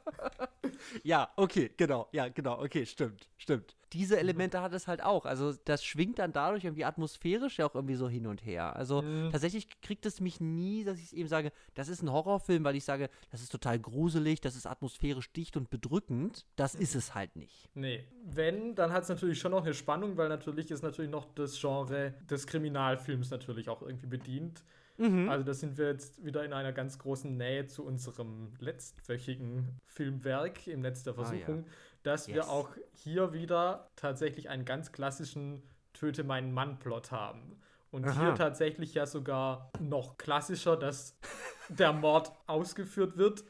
ja, okay, genau, ja, genau, okay, stimmt, stimmt. Diese Elemente hat es halt auch. Also das schwingt dann dadurch irgendwie atmosphärisch ja auch irgendwie so hin und her. Also mhm. tatsächlich kriegt es mich nie, dass ich eben sage, das ist ein Horrorfilm, weil ich sage, das ist total gruselig, das ist atmosphärisch dicht und bedrückend. Das ist es halt nicht. Nee. Wenn, dann hat es natürlich schon noch eine Spannung, weil natürlich ist natürlich noch das Genre des Kriminalfilms natürlich auch irgendwie bedient. Mhm. Also da sind wir jetzt wieder in einer ganz großen Nähe zu unserem letztwöchigen Filmwerk im Netz der Versuchung, ah, ja. dass yes. wir auch hier wieder tatsächlich einen ganz klassischen Töte meinen Mann-Plot haben. Und Aha. hier tatsächlich ja sogar noch klassischer, dass der Mord ausgeführt wird.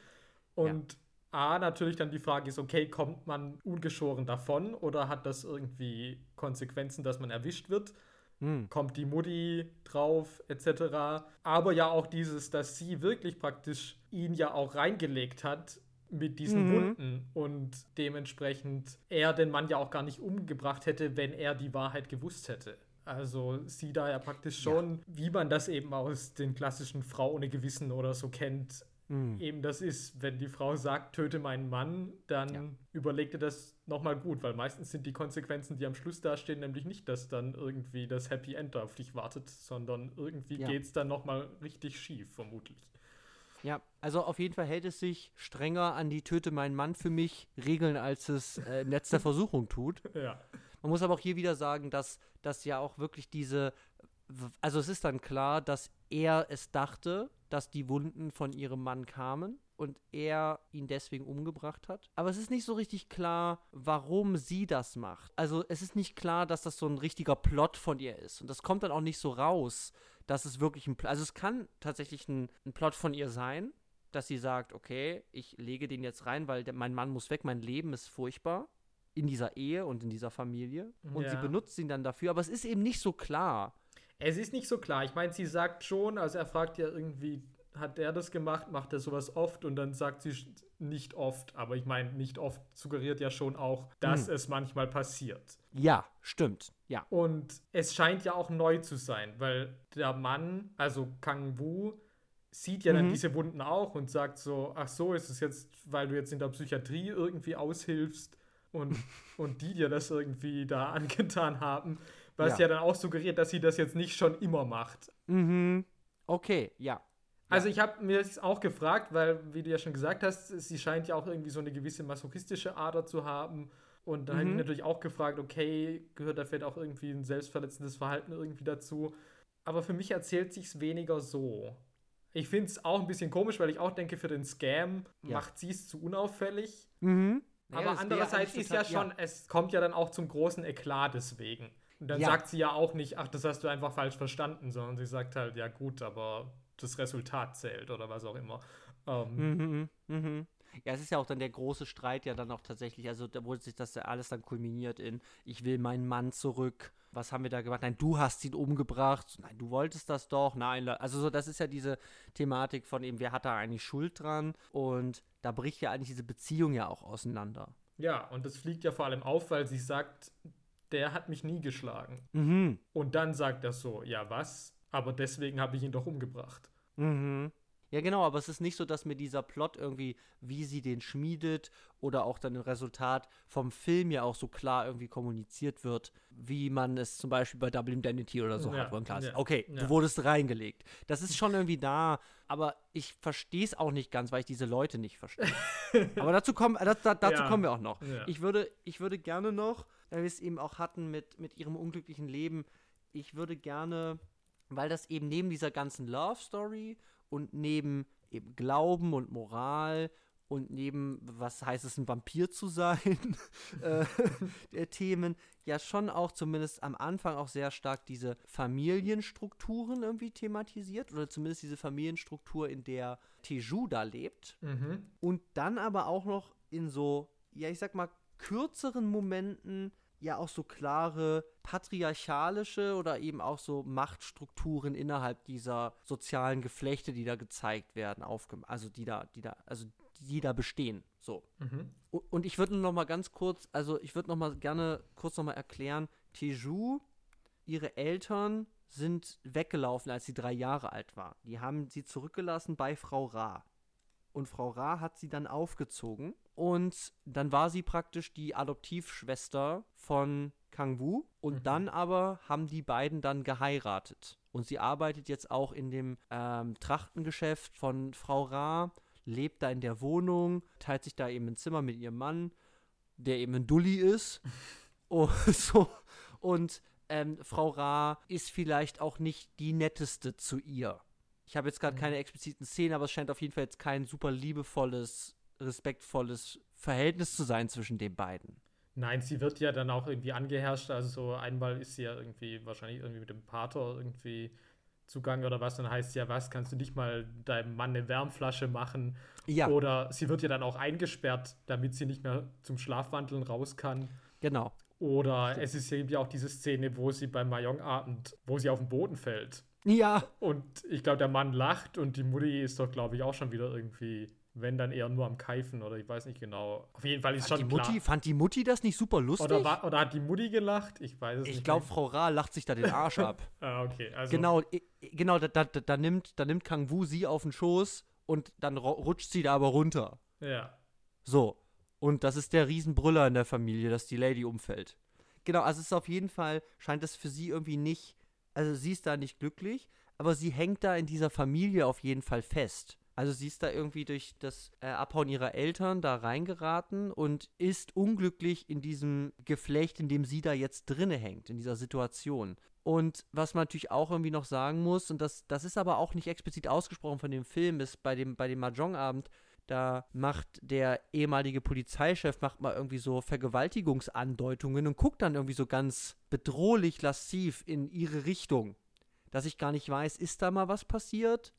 Und ja. A, natürlich dann die Frage ist, okay, kommt man ungeschoren davon oder hat das irgendwie Konsequenzen, dass man erwischt wird? Hm. kommt die Mutti drauf, etc. Aber ja auch dieses, dass sie wirklich praktisch ihn ja auch reingelegt hat mit diesen mhm. Wunden und dementsprechend er den Mann ja auch gar nicht umgebracht hätte, wenn er die Wahrheit gewusst hätte. Also sie da ja praktisch schon, ja. wie man das eben aus den klassischen Frau ohne Gewissen oder so kennt, Mhm. Eben das ist, wenn die Frau sagt, töte meinen Mann, dann ja. überleg dir das nochmal gut, weil meistens sind die Konsequenzen, die am Schluss dastehen, nämlich nicht, dass dann irgendwie das Happy End auf dich wartet, sondern irgendwie ja. geht es dann nochmal richtig schief, vermutlich. Ja, also auf jeden Fall hält es sich strenger an die Töte meinen Mann für mich Regeln, als es äh, Netz der Versuchung tut. Ja. Man muss aber auch hier wieder sagen, dass das ja auch wirklich diese, also es ist dann klar, dass er es dachte, dass die Wunden von ihrem Mann kamen und er ihn deswegen umgebracht hat. Aber es ist nicht so richtig klar, warum sie das macht. Also es ist nicht klar, dass das so ein richtiger Plot von ihr ist. Und das kommt dann auch nicht so raus, dass es wirklich ein Plot. Also es kann tatsächlich ein, ein Plot von ihr sein, dass sie sagt, okay, ich lege den jetzt rein, weil mein Mann muss weg, mein Leben ist furchtbar in dieser Ehe und in dieser Familie. Und ja. sie benutzt ihn dann dafür, aber es ist eben nicht so klar. Es ist nicht so klar. Ich meine, sie sagt schon, also er fragt ja irgendwie, hat er das gemacht, macht er sowas oft und dann sagt sie nicht oft, aber ich meine, nicht oft suggeriert ja schon auch, dass hm. es manchmal passiert. Ja, stimmt, ja. Und es scheint ja auch neu zu sein, weil der Mann, also Kang Wu, sieht ja mhm. dann diese Wunden auch und sagt so, ach so, ist es jetzt, weil du jetzt in der Psychiatrie irgendwie aushilfst und, und die dir das irgendwie da angetan haben. Was ja. ja dann auch suggeriert, dass sie das jetzt nicht schon immer macht. Mhm. Okay, ja. Also ich habe mir das auch gefragt, weil, wie du ja schon gesagt hast, sie scheint ja auch irgendwie so eine gewisse masochistische Ader zu haben. Und dann mhm. habe ich mich natürlich auch gefragt, okay, gehört da vielleicht auch irgendwie ein selbstverletzendes Verhalten irgendwie dazu? Aber für mich erzählt sich es weniger so. Ich finde es auch ein bisschen komisch, weil ich auch denke, für den Scam ja. macht sie es zu unauffällig. Mhm. Aber ja, andererseits ist ja schon, ja. es kommt ja dann auch zum großen Eklat deswegen. Und dann ja. sagt sie ja auch nicht, ach, das hast du einfach falsch verstanden, sondern sie sagt halt, ja gut, aber das Resultat zählt oder was auch immer. Ähm, mhm, mhm. mhm. Ja, es ist ja auch dann der große Streit ja dann auch tatsächlich, also da wurde sich das ja alles dann kulminiert in, ich will meinen Mann zurück. Was haben wir da gemacht? Nein, du hast ihn umgebracht. Nein, du wolltest das doch. Nein, also so, das ist ja diese Thematik von eben, wer hat da eigentlich Schuld dran? Und da bricht ja eigentlich diese Beziehung ja auch auseinander. Ja, und das fliegt ja vor allem auf, weil sie sagt, der hat mich nie geschlagen. Mhm. Und dann sagt er so, ja was? Aber deswegen habe ich ihn doch umgebracht. Mhm. Ja, genau, aber es ist nicht so, dass mir dieser Plot irgendwie, wie sie den schmiedet oder auch dann im Resultat vom Film ja auch so klar irgendwie kommuniziert wird, wie man es zum Beispiel bei Double Indemnity oder so ja, hat, wo klar ist, ja, okay, ja. du wurdest reingelegt. Das ist schon irgendwie da, aber ich verstehe es auch nicht ganz, weil ich diese Leute nicht verstehe. aber dazu, kommen, das, da, dazu kommen wir auch noch. Ich, würde, ich würde gerne noch, weil wir es eben auch hatten mit, mit ihrem unglücklichen Leben, ich würde gerne weil das eben neben dieser ganzen Love Story und neben eben Glauben und Moral und neben, was heißt es, ein Vampir zu sein, äh, der Themen, ja schon auch zumindest am Anfang auch sehr stark diese Familienstrukturen irgendwie thematisiert oder zumindest diese Familienstruktur, in der Teju da lebt. Mhm. Und dann aber auch noch in so, ja, ich sag mal, kürzeren Momenten ja auch so klare patriarchalische oder eben auch so Machtstrukturen innerhalb dieser sozialen Geflechte, die da gezeigt werden, also die da, die da, also die da bestehen. So. Mhm. Und ich würde noch mal ganz kurz, also ich würde noch mal gerne kurz noch mal erklären, Teju, ihre Eltern sind weggelaufen, als sie drei Jahre alt war. Die haben sie zurückgelassen bei Frau Ra. Und Frau Ra hat sie dann aufgezogen. Und dann war sie praktisch die Adoptivschwester von Kang Wu. Und Mhm. dann aber haben die beiden dann geheiratet. Und sie arbeitet jetzt auch in dem ähm, Trachtengeschäft von Frau Ra, lebt da in der Wohnung, teilt sich da eben ein Zimmer mit ihrem Mann, der eben ein Dulli ist. und, so. und ähm, Frau Ra ist vielleicht auch nicht die netteste zu ihr. Ich habe jetzt gerade Mhm. keine expliziten Szenen, aber es scheint auf jeden Fall jetzt kein super liebevolles, respektvolles Verhältnis zu sein zwischen den beiden. Nein, sie wird ja dann auch irgendwie angeherrscht. Also so einmal ist sie ja irgendwie wahrscheinlich irgendwie mit dem Pater irgendwie zugange oder was. Dann heißt sie ja, was, kannst du nicht mal deinem Mann eine Wärmflasche machen? Ja, Oder sie wird ja dann auch eingesperrt, damit sie nicht mehr zum Schlafwandeln raus kann. genau. Oder es ist ja auch diese Szene, wo sie beim Mayong-Abend, wo sie auf den Boden fällt. Ja, Und ich glaube, der Mann lacht und die Mutti ist doch, glaube ich, auch schon wieder irgendwie, wenn dann eher nur am Keifen oder ich weiß nicht genau. Auf jeden Fall ist fand die, schon Mutti, klar. fand die Mutti das nicht super lustig? Oder, war, oder hat die Mutti gelacht? Ich weiß es ich nicht. glaube, mehr. Frau Ra lacht sich da den Arsch ab. Ah, okay. Also, Genau, genau, da, da, da, nimmt, da nimmt Kang Wu sie auf den Schoß und dann rutscht sie da aber runter. Ja. So. Und das ist der Riesenbrüller in der Familie, dass die Lady umfällt. Genau, also es ist auf jeden Fall, scheint es für sie irgendwie nicht, also sie ist da nicht glücklich, aber sie hängt da in dieser Familie auf jeden Fall fest. Also sie ist da irgendwie durch das äh, Abhauen ihrer Eltern da reingeraten und ist unglücklich in diesem Geflecht, in dem sie da jetzt drinne hängt, in dieser Situation. Und was man natürlich auch irgendwie noch sagen muss, und das, das ist aber auch nicht explizit ausgesprochen von dem Film, ist bei dem, bei dem Mahjong-Abend, da macht der ehemalige Polizeichef macht mal irgendwie so Vergewaltigungsandeutungen und guckt dann irgendwie so ganz bedrohlich lasziv in ihre Richtung. Dass ich gar nicht weiß, ist da mal was passiert?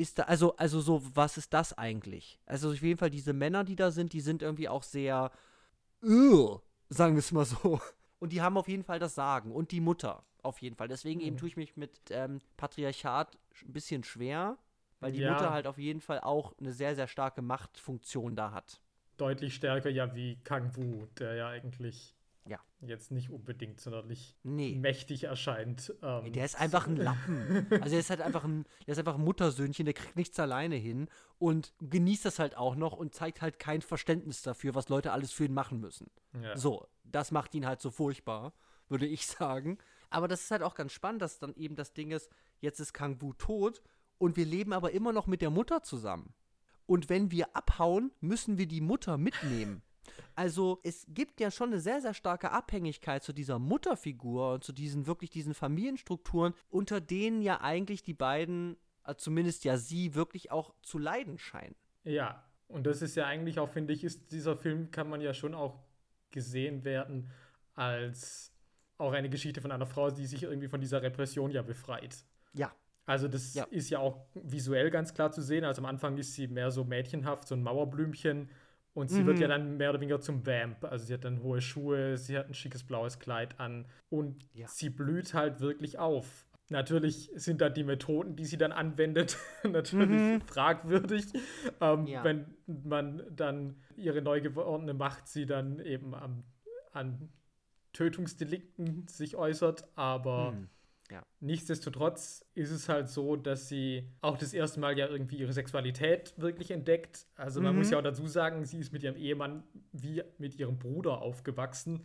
Ist da, also, also so, was ist das eigentlich? Also auf jeden Fall diese Männer, die da sind, die sind irgendwie auch sehr, "Ugh", sagen wir es mal so. Und die haben auf jeden Fall das Sagen. Und die Mutter, auf jeden Fall. Deswegen eben Mhm. tue ich mich mit ähm, Patriarchat ein bisschen schwer, weil die Ja. Mutter halt auf jeden Fall auch eine sehr, sehr starke Machtfunktion da hat. Deutlich stärker ja wie Kang Wu, der ja eigentlich. Jetzt nicht unbedingt sonderlich Nee. mächtig erscheint. Ähm, Ey, Der ist einfach ein Lappen. Also er ist halt einfach ein, der ist einfach ein Muttersöhnchen, der kriegt nichts alleine hin und genießt das halt auch noch und zeigt halt kein Verständnis dafür, was Leute alles für ihn machen müssen. ja. So, das macht ihn halt so furchtbar, würde ich sagen. Aber das ist halt auch ganz spannend, dass dann eben das Ding ist, jetzt ist Kang Wu tot und wir leben aber immer noch mit der Mutter zusammen. Und wenn wir abhauen, müssen wir die Mutter mitnehmen. Also es gibt ja schon eine sehr, sehr starke Abhängigkeit zu dieser Mutterfigur und zu diesen wirklich diesen Familienstrukturen, unter denen ja eigentlich die beiden, äh, zumindest ja sie, wirklich auch zu leiden scheinen. Ja, und das ist ja eigentlich auch, finde ich, ist dieser Film, kann man ja schon auch gesehen werden als auch eine Geschichte von einer Frau, die sich irgendwie von dieser Repression ja befreit. Ja. Also das Ja. ist ja auch visuell ganz klar zu sehen. Also am Anfang ist sie mehr so mädchenhaft, so ein Mauerblümchen. Und sie wird Mhm. ja dann mehr oder weniger zum Vamp. Also sie hat dann hohe Schuhe, sie hat ein schickes blaues Kleid an und Ja. sie blüht halt wirklich auf. Natürlich sind da die Methoden, die sie dann anwendet, natürlich Mhm. fragwürdig. Ähm, Ja. Wenn man dann ihre neu gewordene Macht sie dann eben am, an Tötungsdelikten sich äußert, aber Hm. Nichtsdestotrotz ist es halt so, dass sie auch das erste Mal ja irgendwie ihre Sexualität wirklich entdeckt. Also man Mhm. muss ja auch dazu sagen, sie ist mit ihrem Ehemann wie mit ihrem Bruder aufgewachsen.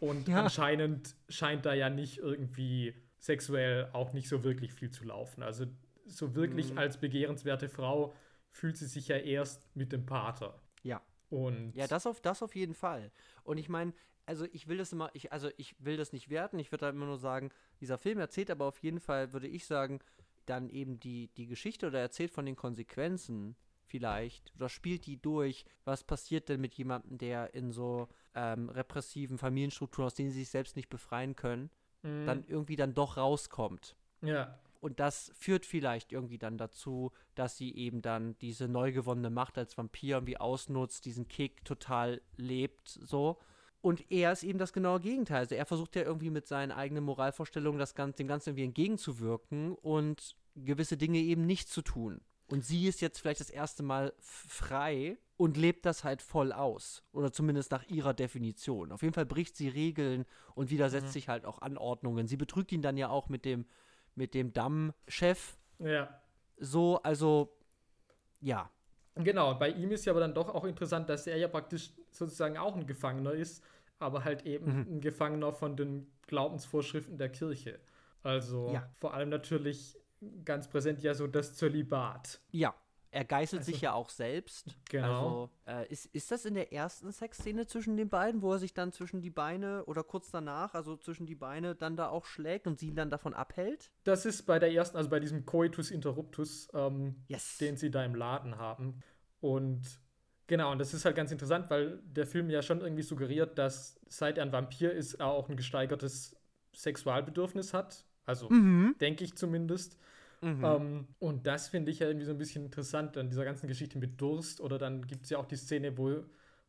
Und Ja. anscheinend scheint da ja nicht irgendwie sexuell auch nicht so wirklich viel zu laufen. Also so wirklich Mhm. als begehrenswerte Frau fühlt sie sich ja erst mit dem Pater. Ja. Und Ja, das auf, das auf jeden Fall. Und ich meine, also ich will das immer, ich, also ich will das nicht werten, ich würde da immer nur sagen, dieser Film erzählt aber auf jeden Fall, würde ich sagen, dann eben die, die Geschichte oder erzählt von den Konsequenzen vielleicht oder spielt die durch, was passiert denn mit jemandem, der in so ähm, repressiven Familienstrukturen, aus denen sie sich selbst nicht befreien können, mhm. dann irgendwie dann doch rauskommt. Ja. Und das führt vielleicht irgendwie dann dazu, dass sie eben dann diese neu gewonnene Macht als Vampir irgendwie ausnutzt, diesen Kick total lebt, so. Und er ist eben das genaue Gegenteil. Also er versucht ja irgendwie mit seinen eigenen Moralvorstellungen das Ganze, dem Ganzen irgendwie entgegenzuwirken und gewisse Dinge eben nicht zu tun. Und sie ist jetzt vielleicht das erste Mal frei und lebt das halt voll aus. Oder zumindest nach ihrer Definition. Auf jeden Fall bricht sie Regeln und widersetzt mhm. sich halt auch Anordnungen. Sie betrügt ihn dann ja auch mit dem, mit dem Damm-Chef. Ja. So, also, ja. Genau, bei ihm ist ja aber dann doch auch interessant, dass er ja praktisch sozusagen auch ein Gefangener ist, aber halt eben mhm. ein Gefangener von den Glaubensvorschriften der Kirche. Also ja. vor allem natürlich ganz präsent ja so das Zölibat. Ja, er geißelt also, sich ja auch selbst. Genau. Also, äh, ist, ist das in der ersten Sexszene zwischen den beiden, wo er sich dann zwischen die Beine oder kurz danach, also zwischen die Beine, dann da auch schlägt und sie ihn dann davon abhält? Das ist bei der ersten, also bei diesem Coitus Interruptus, ähm, yes. den sie da im Laden haben. Und genau, und das ist halt ganz interessant, weil der Film ja schon irgendwie suggeriert, dass seit er ein Vampir ist, er auch ein gesteigertes Sexualbedürfnis hat. Also mhm. denke ich zumindest. Mhm. Ähm, und das finde ich ja irgendwie so ein bisschen interessant an dieser ganzen Geschichte mit Durst. Oder dann gibt es ja auch die Szene, wo,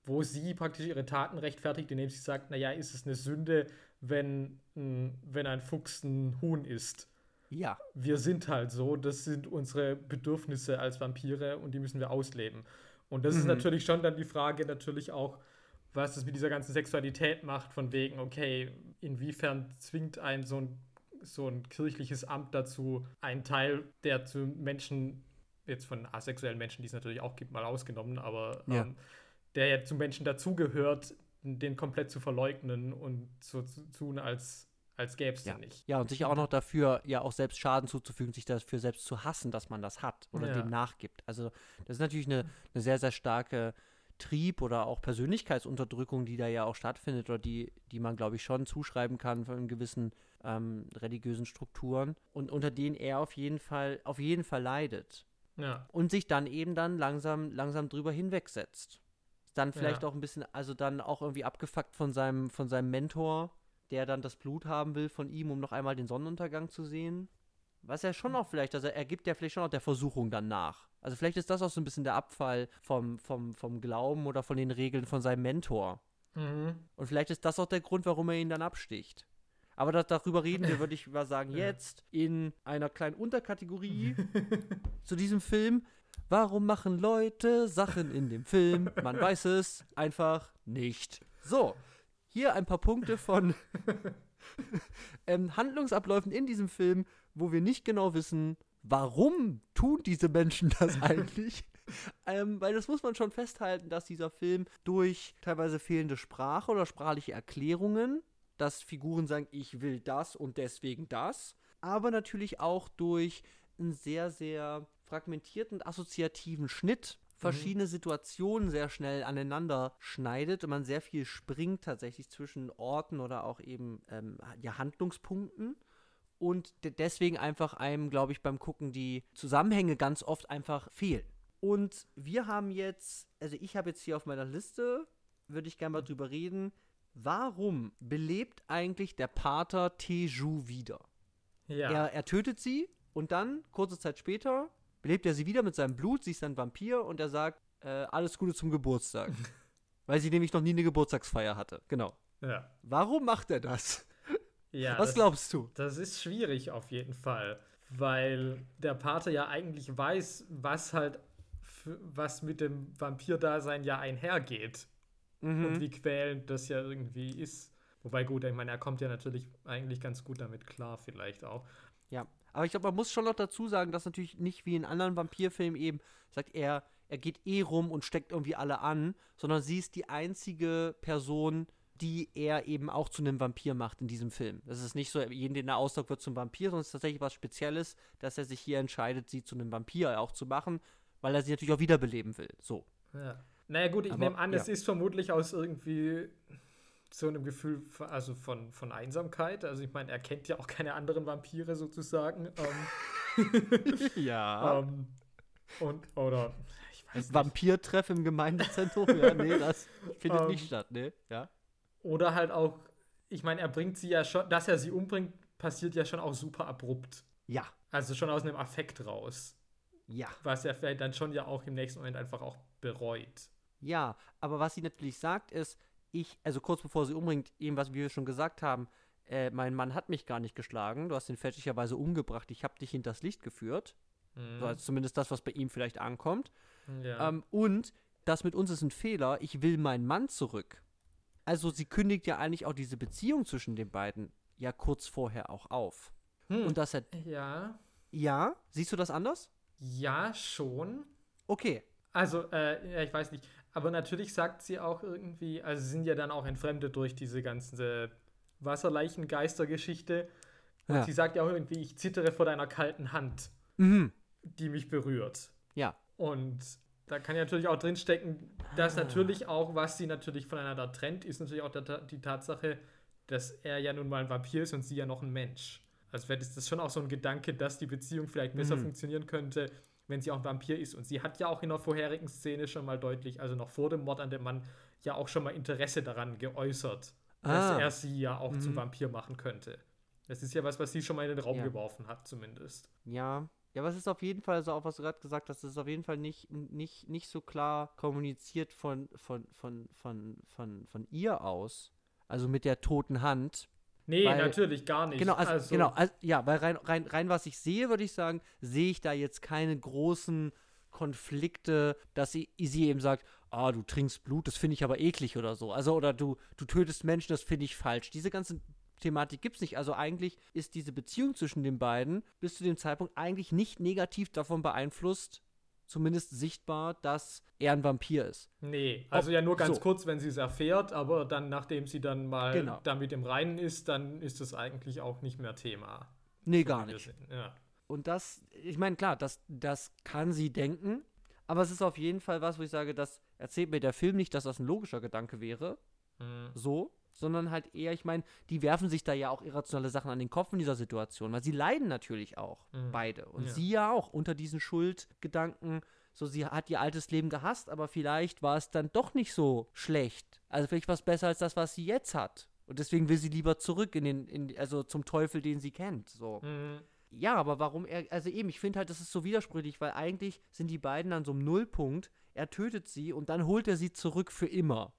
wo sie praktisch ihre Taten rechtfertigt, indem sie sagt, naja, ist es eine Sünde, wenn, wenn ein Fuchs ein Huhn isst? Ja. Wir sind halt so, das sind unsere Bedürfnisse als Vampire und die müssen wir ausleben. Und das mhm. ist natürlich schon dann die Frage natürlich auch, was das mit dieser ganzen Sexualität macht, von wegen, okay, inwiefern zwingt ein so ein so ein kirchliches Amt dazu, einen Teil, der zu Menschen, jetzt von asexuellen Menschen, die es natürlich auch gibt, mal ausgenommen, aber ja. ähm, der ja zu Menschen dazugehört, den komplett zu verleugnen und so zu tun, als, als gäbe es ja. nicht. Ja, und sich auch noch dafür, ja auch selbst Schaden zuzufügen, sich dafür selbst zu hassen, dass man das hat oder ja. dem nachgibt. Also das ist natürlich eine, eine sehr, sehr starke Trieb oder auch Persönlichkeitsunterdrückung, die da ja auch stattfindet oder die, die man, glaube ich, schon zuschreiben kann von gewissen ähm, religiösen Strukturen und unter denen er auf jeden Fall, auf jeden Fall leidet. Ja. Und sich dann eben dann langsam, langsam drüber hinwegsetzt. Dann vielleicht ja. auch ein bisschen, also dann auch irgendwie abgefuckt von seinem, von seinem Mentor, der dann das Blut haben will von ihm, um noch einmal den Sonnenuntergang zu sehen. Was ja schon auch vielleicht, also er gibt ja vielleicht schon auch der Versuchung dann nach. Also vielleicht ist das auch so ein bisschen der Abfall vom, vom, vom Glauben oder von den Regeln von seinem Mentor. Mhm. Und vielleicht ist das auch der Grund, warum er ihn dann absticht. Aber das, darüber reden wir, würde ich mal sagen, jetzt in einer kleinen Unterkategorie zu diesem Film. Warum machen Leute Sachen in dem Film? Man weiß es einfach nicht. So, hier ein paar Punkte von ähm, Handlungsabläufen in diesem Film, wo wir nicht genau wissen, warum tun diese Menschen das eigentlich? ähm, weil das muss man schon festhalten, dass dieser Film durch teilweise fehlende Sprache oder sprachliche Erklärungen dass Figuren sagen, ich will das und deswegen das, aber natürlich auch durch einen sehr, sehr fragmentierten, assoziativen Schnitt verschiedene mhm. Situationen sehr schnell aneinander schneidet und man sehr viel springt tatsächlich zwischen Orten oder auch eben ähm, ja, Handlungspunkten und deswegen einfach einem, glaube ich, beim Gucken die Zusammenhänge ganz oft einfach fehlen. Und wir haben jetzt, also ich habe jetzt hier auf meiner Liste, würde ich gerne mal drüber reden, warum belebt eigentlich der Pater Teju wieder? Ja. Er, er tötet sie und dann, kurze Zeit später, belebt er sie wieder mit seinem Blut, sie ist ein Vampir und er sagt, äh, alles Gute zum Geburtstag. Weil sie nämlich noch nie eine Geburtstagsfeier hatte. Genau. Ja. Warum macht er das? Ja, Was das, glaubst du? Das ist schwierig auf jeden Fall, weil der Pater ja eigentlich weiß, was halt was mit dem Vampirdasein ja einhergeht mhm. und wie quälend das ja irgendwie ist. Wobei gut, ich meine, er kommt ja natürlich eigentlich ganz gut damit klar, vielleicht auch. Ja, aber ich glaube, man muss schon noch dazu sagen, dass natürlich nicht wie in anderen Vampirfilmen eben sagt, er, er geht eh rum und steckt irgendwie alle an, sondern sie ist die einzige Person, die er eben auch zu einem Vampir macht in diesem Film. Das ist nicht so, jeden, den er aussaugt, wird zum Vampir, sondern es ist tatsächlich was Spezielles, dass er sich hier entscheidet, sie zu einem Vampir auch zu machen, weil er sie natürlich auch wiederbeleben will. So. Ja. Naja, gut, ich nehme an, ja. es ist vermutlich aus irgendwie so einem Gefühl von, also von, von Einsamkeit. Also ich meine, er kennt ja auch keine anderen Vampire sozusagen. Ähm, ja. ähm, und, oder, ich weiß nicht. Vampirtreff im Gemeindezentrum? ja, nee, das findet Ähm. nicht statt, ne? Ja. Oder halt auch, ich meine, er bringt sie ja schon, dass er sie umbringt, passiert ja schon auch super abrupt. Ja. Also schon aus einem Affekt raus. Ja. Was er vielleicht dann schon ja auch im nächsten Moment einfach auch bereut. Ja, aber was sie natürlich sagt ist, ich, also kurz bevor sie umbringt, eben was wir schon gesagt haben, äh, mein Mann hat mich gar nicht geschlagen, du hast ihn fälschlicherweise umgebracht, ich habe dich hinters Licht geführt. Mhm. So, also zumindest das, was bei ihm vielleicht ankommt. ja. Ähm, und das mit uns ist ein Fehler, ich will meinen Mann zurück. Also sie kündigt ja eigentlich auch diese Beziehung zwischen den beiden ja kurz vorher auch auf. Hm. Und dass er, ja. ja, siehst du das anders? Ja, schon. Okay, Also, äh, ich weiß nicht. Aber natürlich sagt sie auch irgendwie, also sie sind ja dann auch entfremdet durch diese ganze Wasserleichen-Geister-Geschichte. Und Ja. sie sagt ja auch irgendwie, ich zittere vor deiner kalten Hand, mhm. die mich berührt. ja, Und da kann ja natürlich auch drinstecken, dass Ah. natürlich auch, was sie natürlich voneinander trennt, ist natürlich auch der, die Tatsache, dass er ja nun mal ein Vampir ist und sie ja noch ein Mensch. Also wäre das schon auch so ein Gedanke, dass die Beziehung vielleicht besser Mhm. funktionieren könnte, wenn sie auch ein Vampir ist. Und sie hat ja auch in der vorherigen Szene schon mal deutlich, also noch vor dem Mord an dem Mann, ja auch schon mal Interesse daran geäußert, dass Ah. er sie ja auch zum Mhm. Vampir machen könnte. Das ist ja was, was sie schon mal in den Raum Ja. geworfen hat, zumindest. Ja, ja, aber es ist auf jeden Fall so, auch was du gerade gesagt hast, es ist auf jeden Fall nicht, nicht, nicht so klar kommuniziert von, von, von, von, von, von ihr aus. Also mit der toten Hand. Nee, Weil- natürlich gar nicht. Genau, also, genau, also, ja, weil rein, rein, rein was ich sehe, würde ich sagen, sehe ich da jetzt keine großen Konflikte, dass sie, sie eben sagt, ah, du trinkst Blut, das finde ich aber eklig oder so. Also, oder du, du tötest Menschen, das finde ich falsch. Diese ganze Thematik gibt es nicht. Also eigentlich ist diese Beziehung zwischen den beiden bis zu dem Zeitpunkt eigentlich nicht negativ davon beeinflusst, zumindest sichtbar, dass er ein Vampir ist. Nee, also ja nur ganz so. kurz, wenn sie es erfährt, aber dann, nachdem sie dann mal Genau. damit im Reinen ist, dann ist es eigentlich auch nicht mehr Thema. Nee, So gar nicht. Ja. Und das, ich meine, klar, das, das kann sie denken, aber es ist auf jeden Fall was, wo ich sage, das erzählt mir der Film nicht, dass das ein logischer Gedanke wäre, Mhm. so, sondern halt eher, ich meine, die werfen sich da ja auch irrationale Sachen an den Kopf in dieser Situation, weil sie leiden natürlich auch, Mhm. beide. Und Ja. sie ja auch unter diesen Schuldgedanken, so, sie hat ihr altes Leben gehasst, aber vielleicht war es dann doch nicht so schlecht. Also vielleicht war es besser als das, was sie jetzt hat. Und deswegen will sie lieber zurück in den, in, also zum Teufel, den sie kennt, so. Mhm. Ja, aber warum er, also eben, ich finde halt, das ist so widersprüchlich, weil eigentlich sind die beiden an so einem Nullpunkt, er tötet sie und dann holt er sie zurück für immer.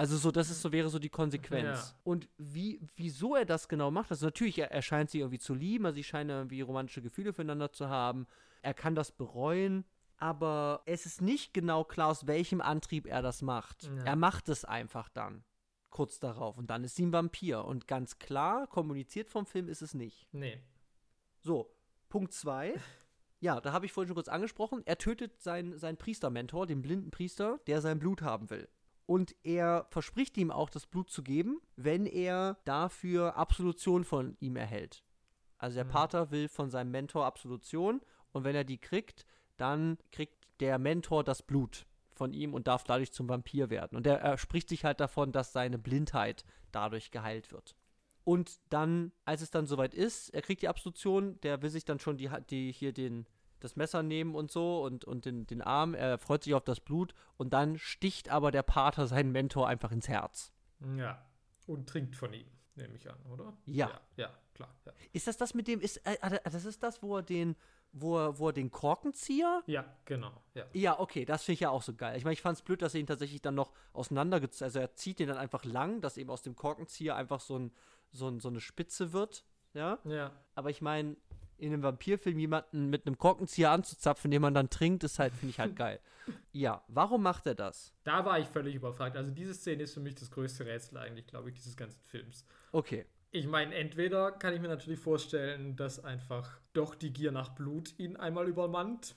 Also so, das ist so, wäre so die Konsequenz. Ja. Und wie, wieso er das genau macht, also natürlich, er, er scheint sie irgendwie zu lieben, also sie scheinen irgendwie romantische Gefühle füreinander zu haben, er kann das bereuen, aber es ist nicht genau klar, aus welchem Antrieb er das macht. Ja. Er macht es einfach dann, kurz darauf, und dann ist sie ein Vampir. Und ganz klar, kommuniziert vom Film ist es nicht. Nee. So, Punkt 2. Ja, da habe ich vorhin schon kurz angesprochen. Er tötet seinen, seinen Priestermentor, den blinden Priester, der sein Blut haben will. Und er verspricht ihm auch, das Blut zu geben, wenn er dafür Absolution von ihm erhält. Also der Mhm. Pater will von seinem Mentor Absolution und wenn er die kriegt, dann kriegt der Mentor das Blut von ihm und darf dadurch zum Vampir werden. Und er, er spricht sich halt davon, dass seine Blindheit dadurch geheilt wird. Und dann, als es dann soweit ist, er kriegt die Absolution, der will sich dann schon die, die hier den, das Messer nehmen und so und, und den, den Arm, er freut sich auf das Blut und dann sticht aber der Pater seinen Mentor einfach ins Herz. Ja. Und trinkt von ihm, nehme ich an, oder? Ja. Ja, ja klar. Ja, Ist das das mit dem, ist, äh, äh, das ist das, wo er den, wo er, wo er den Korkenzieher ja genau. Ja. Ja, okay, das finde ich ja auch so geil. Ich meine, ich fand es blöd, dass er ihn tatsächlich dann noch auseinandergezogen Also er zieht den dann einfach lang, dass eben aus dem Korkenzieher einfach so, ein, so, ein, so eine Spitze wird. Ja. Ja. Aber ich meine, in einem Vampirfilm jemanden mit einem Korkenzieher anzuzapfen, den man dann trinkt, ist halt, finde ich halt geil. Ja, warum macht er das? Da war ich völlig überfragt. Also diese Szene ist für mich das größte Rätsel eigentlich, glaube ich, dieses ganzen Films. Okay. Ich meine, entweder kann ich mir natürlich vorstellen, dass einfach doch die Gier nach Blut ihn einmal übermannt.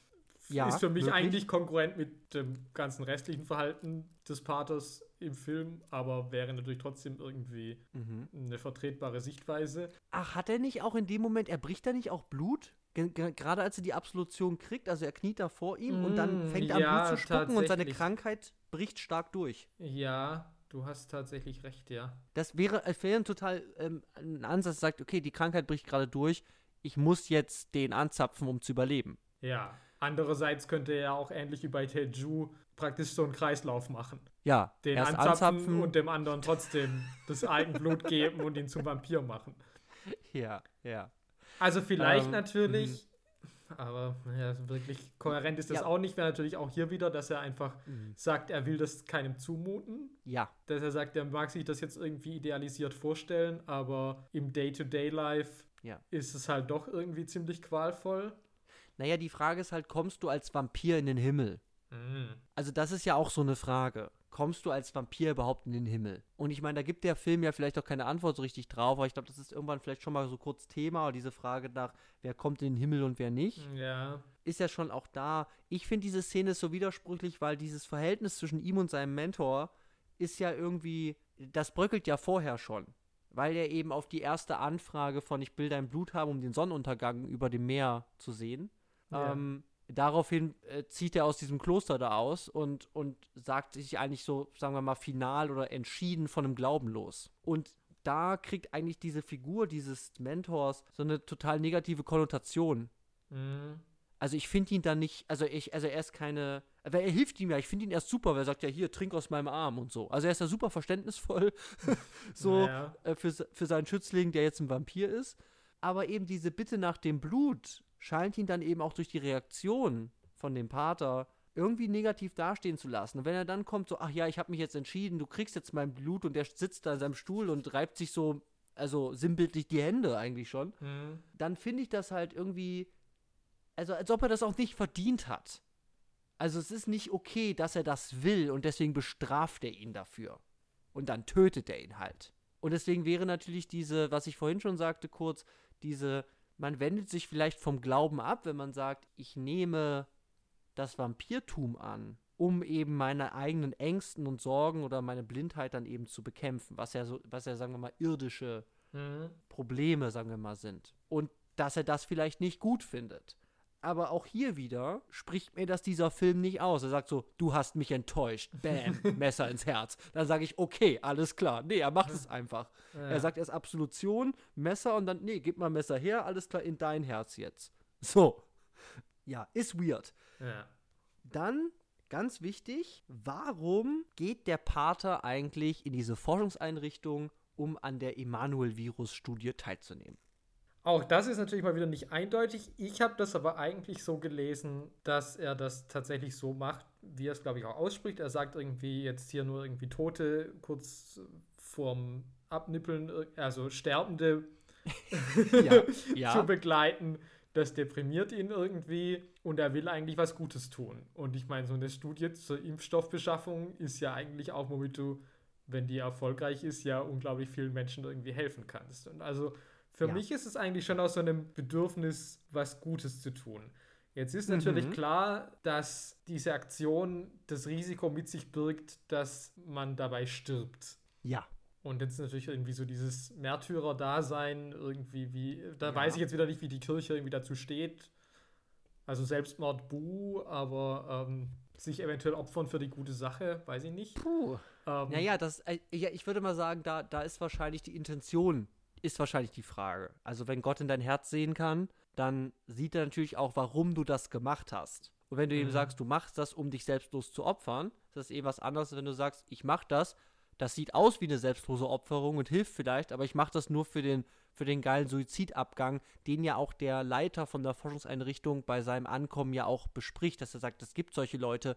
Ja, ist für mich möglich. eigentlich konkurrent mit dem ganzen restlichen Verhalten des Paters im Film, aber wäre natürlich trotzdem irgendwie Mhm. eine vertretbare Sichtweise. Ach, hat er nicht auch in dem Moment, er bricht da nicht auch Blut? Ge- ge- Gerade als er die Absolution kriegt, also er kniet da vor ihm und dann Mm, fängt er an ja, Blut zu spucken und seine. Krankheit bricht stark durch. Ja, du hast tatsächlich recht, ja. Das wäre, es wäre ein total ähm, ein Ansatz, sagt, okay, die Krankheit bricht gerade durch, ich muss jetzt den anzapfen, um zu überleben. Ja. Andererseits könnte er auch ähnlich wie bei Teju praktisch so einen Kreislauf machen. Ja, Den erst anzapfen anzapfen und dem anderen trotzdem das Eigenblut geben und ihn zum Vampir machen. Ja, ja. Also vielleicht Ähm, natürlich, aber ja, wirklich kohärent ist das Ja. auch nicht. Wäre natürlich auch hier wieder, dass er einfach Mhm. sagt, er will das keinem zumuten. Ja, Dass er sagt, er mag sich das jetzt irgendwie idealisiert vorstellen, aber im Day-to-Day-Life Ja. ist es halt doch irgendwie ziemlich qualvoll. naja, die Frage ist halt, kommst du als Vampir in den Himmel? Mhm. Also das ist ja auch so eine Frage. Kommst du als Vampir überhaupt in den Himmel? Und ich meine, da gibt der Film ja vielleicht auch keine Antwort so richtig drauf, aber ich glaube, das ist irgendwann vielleicht schon mal so kurz Thema, diese Frage nach, wer kommt in den Himmel und wer nicht. Ja. ist ja schon auch da. Ich finde diese Szene so widersprüchlich, weil dieses Verhältnis zwischen ihm und seinem Mentor ist ja irgendwie, das bröckelt ja vorher schon. Weil er eben auf die erste Anfrage von ich will dein Blut haben, um den Sonnenuntergang über dem Meer zu sehen. Ja. Ähm, daraufhin äh, zieht er aus diesem Kloster da aus und, und sagt sich eigentlich so, sagen wir mal, final oder entschieden von dem Glauben los. Und da kriegt eigentlich diese Figur dieses Mentors so eine total negative Konnotation Mhm. also ich finde ihn dann nicht, also ich, also er ist keine, weil er hilft ihm ja, ich finde ihn erst super, weil er sagt ja, hier, trink aus meinem Arm und so. Also er ist ja super verständnisvoll, so Ja. äh, für, für seinen Schützling, der jetzt ein Vampir ist. Aber eben diese Bitte nach dem Blut scheint ihn dann eben auch durch die Reaktion von dem Pater irgendwie negativ dastehen zu lassen. Und wenn er dann kommt, so, ach ja, ich habe mich jetzt entschieden, du kriegst jetzt mein Blut und der sitzt da in seinem Stuhl und reibt sich so, also sinnbildlich die Hände eigentlich schon Mhm. dann finde ich das halt irgendwie, also als ob er das auch nicht verdient hat. Also es ist nicht okay, dass er das will und deswegen bestraft er ihn dafür. Und dann tötet er ihn halt. Und deswegen wäre natürlich diese, was ich vorhin schon sagte, kurz, diese, man wendet sich vielleicht vom Glauben ab, wenn man sagt, ich nehme das Vampirtum an, um eben meine eigenen Ängsten und Sorgen oder meine Blindheit dann eben zu bekämpfen, was ja so, was ja, sagen wir mal, irdische Mhm. Probleme, sagen wir mal, sind. Und dass er das vielleicht nicht gut findet. Aber auch hier wieder spricht mir das dieser Film nicht aus. Er sagt so, du hast mich enttäuscht. Bam, Messer ins Herz. Dann sage ich, okay, alles klar. Nee, er macht es einfach. Ja. Er sagt erst Absolution, Messer und dann, nee, gib mal Messer her, alles klar, in dein Herz jetzt. So. Ja, ist weird. Ja. Dann, ganz wichtig, warum geht der Pater eigentlich in diese Forschungseinrichtung, um an der Emanuel-Virus-Studie teilzunehmen? Auch das ist natürlich mal wieder nicht eindeutig. Ich habe das aber eigentlich so gelesen, dass er das tatsächlich so macht, wie er es, glaube ich, auch ausspricht. Er sagt irgendwie jetzt hier nur irgendwie Tote kurz vorm Abnippeln, also Sterbende Ja, ja. zu begleiten. Das deprimiert ihn irgendwie und er will eigentlich was Gutes tun. Und ich meine, so eine Studie zur Impfstoffbeschaffung ist ja eigentlich auch, womit du, wenn die erfolgreich ist, ja unglaublich vielen Menschen irgendwie helfen kannst. Und also für Ja. mich ist es eigentlich schon aus so einem Bedürfnis, was Gutes zu tun. Jetzt ist natürlich Mhm. klar, dass diese Aktion das Risiko mit sich birgt, dass man dabei stirbt. Ja. Und jetzt natürlich irgendwie so dieses Märtyrer-Dasein, irgendwie wie, da Ja. weiß ich jetzt wieder nicht, wie die Kirche irgendwie dazu steht. Also Selbstmord, buh, aber ähm, sich eventuell opfern für die gute Sache, weiß ich nicht. Puh. Ähm, Naja, das, äh, ja, ich würde mal sagen, da, da ist wahrscheinlich die Intention, ist wahrscheinlich die Frage. Also, wenn Gott in dein Herz sehen kann, dann sieht er natürlich auch, warum du das gemacht hast. Und wenn du ihm Mhm. sagst, du machst das, um dich selbstlos zu opfern, ist das eh was anderes, wenn du sagst, ich mach das, das sieht aus wie eine selbstlose Opferung und hilft vielleicht, aber ich mache das nur für den, für den geilen Suizidabgang, den ja auch der Leiter von der Forschungseinrichtung bei seinem Ankommen ja auch bespricht, dass er sagt, es gibt solche Leute,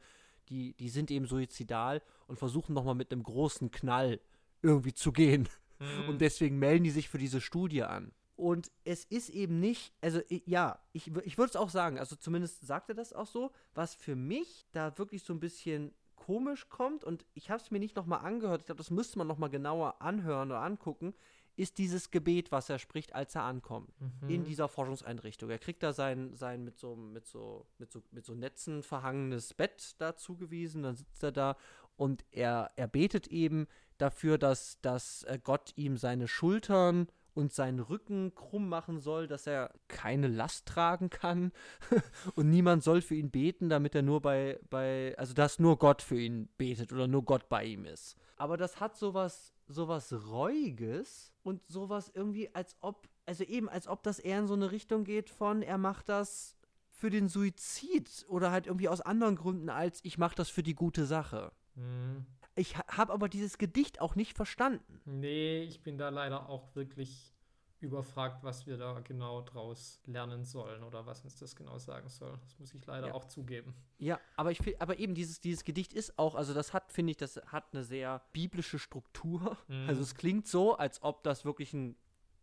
die, die sind eben suizidal und versuchen nochmal mit einem großen Knall irgendwie zu gehen. Mhm. Und deswegen melden die sich für diese Studie an. Und es ist eben nicht, also ja, ich, ich würde es auch sagen, also zumindest sagt er das auch so, was für mich da wirklich so ein bisschen komisch kommt und ich habe es mir nicht nochmal angehört, ich glaube, das müsste man nochmal genauer anhören oder angucken, ist dieses Gebet, was er spricht, als er ankommt Mhm. in dieser Forschungseinrichtung. Er kriegt da sein, sein mit, so, mit, so, mit, so, mit so Netzen verhangenes Bett da zugewiesen, dann sitzt er da und er, er betet eben dafür, dass, dass äh, Gott ihm seine Schultern und seinen Rücken krumm machen soll, dass er keine Last tragen kann und niemand soll für ihn beten, damit er nur bei, bei, also dass nur Gott für ihn betet oder nur Gott bei ihm ist. Aber das hat sowas, sowas Reuiges und sowas irgendwie, als ob, also eben, als ob das eher in so eine Richtung geht von, er macht das für den Suizid oder halt irgendwie aus anderen Gründen als ich mache das für die gute Sache. Hm. Ich habe aber dieses Gedicht auch nicht verstanden. Nee, ich bin da leider auch wirklich überfragt, was wir da genau draus lernen sollen oder was uns das genau sagen soll. Das muss ich leider Ja. auch zugeben. Ja, aber ich aber eben dieses, dieses Gedicht ist auch, also das hat, finde ich, das hat eine sehr biblische Struktur. Mhm. Also es klingt so, als ob das wirklich ein,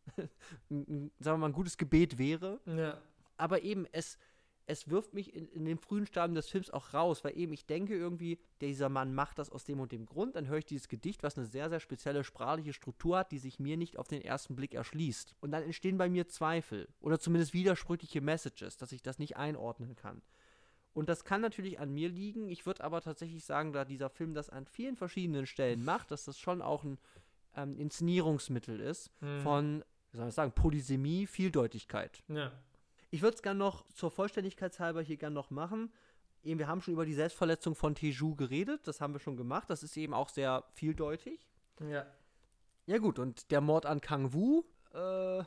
ein, ein sagen wir mal, ein gutes Gebet wäre. Ja. aber eben, es, es wirft mich in, in den frühen Stadien des Films auch raus, weil eben ich denke irgendwie, dieser Mann macht das aus dem und dem Grund. Dann höre ich dieses Gedicht, was eine sehr, sehr spezielle sprachliche Struktur hat, die sich mir nicht auf den ersten Blick erschließt. Und dann entstehen bei mir Zweifel oder zumindest widersprüchliche Messages, dass ich das nicht einordnen kann. Und das kann natürlich an mir liegen. Ich würde aber tatsächlich sagen, da dieser Film das an vielen verschiedenen Stellen macht, dass das schon auch ein ähm, Inszenierungsmittel ist Mhm. von, wie soll ich sagen, Polysemie, Vieldeutigkeit. Ja. Ich würde es gerne noch zur Vollständigkeit halber hier gerne noch machen. Eben, wir haben schon über die Selbstverletzung von Teju geredet. Das haben wir schon gemacht. Das ist eben auch sehr vieldeutig. Ja. Ja, gut. Und der Mord an Kang Wu. Äh,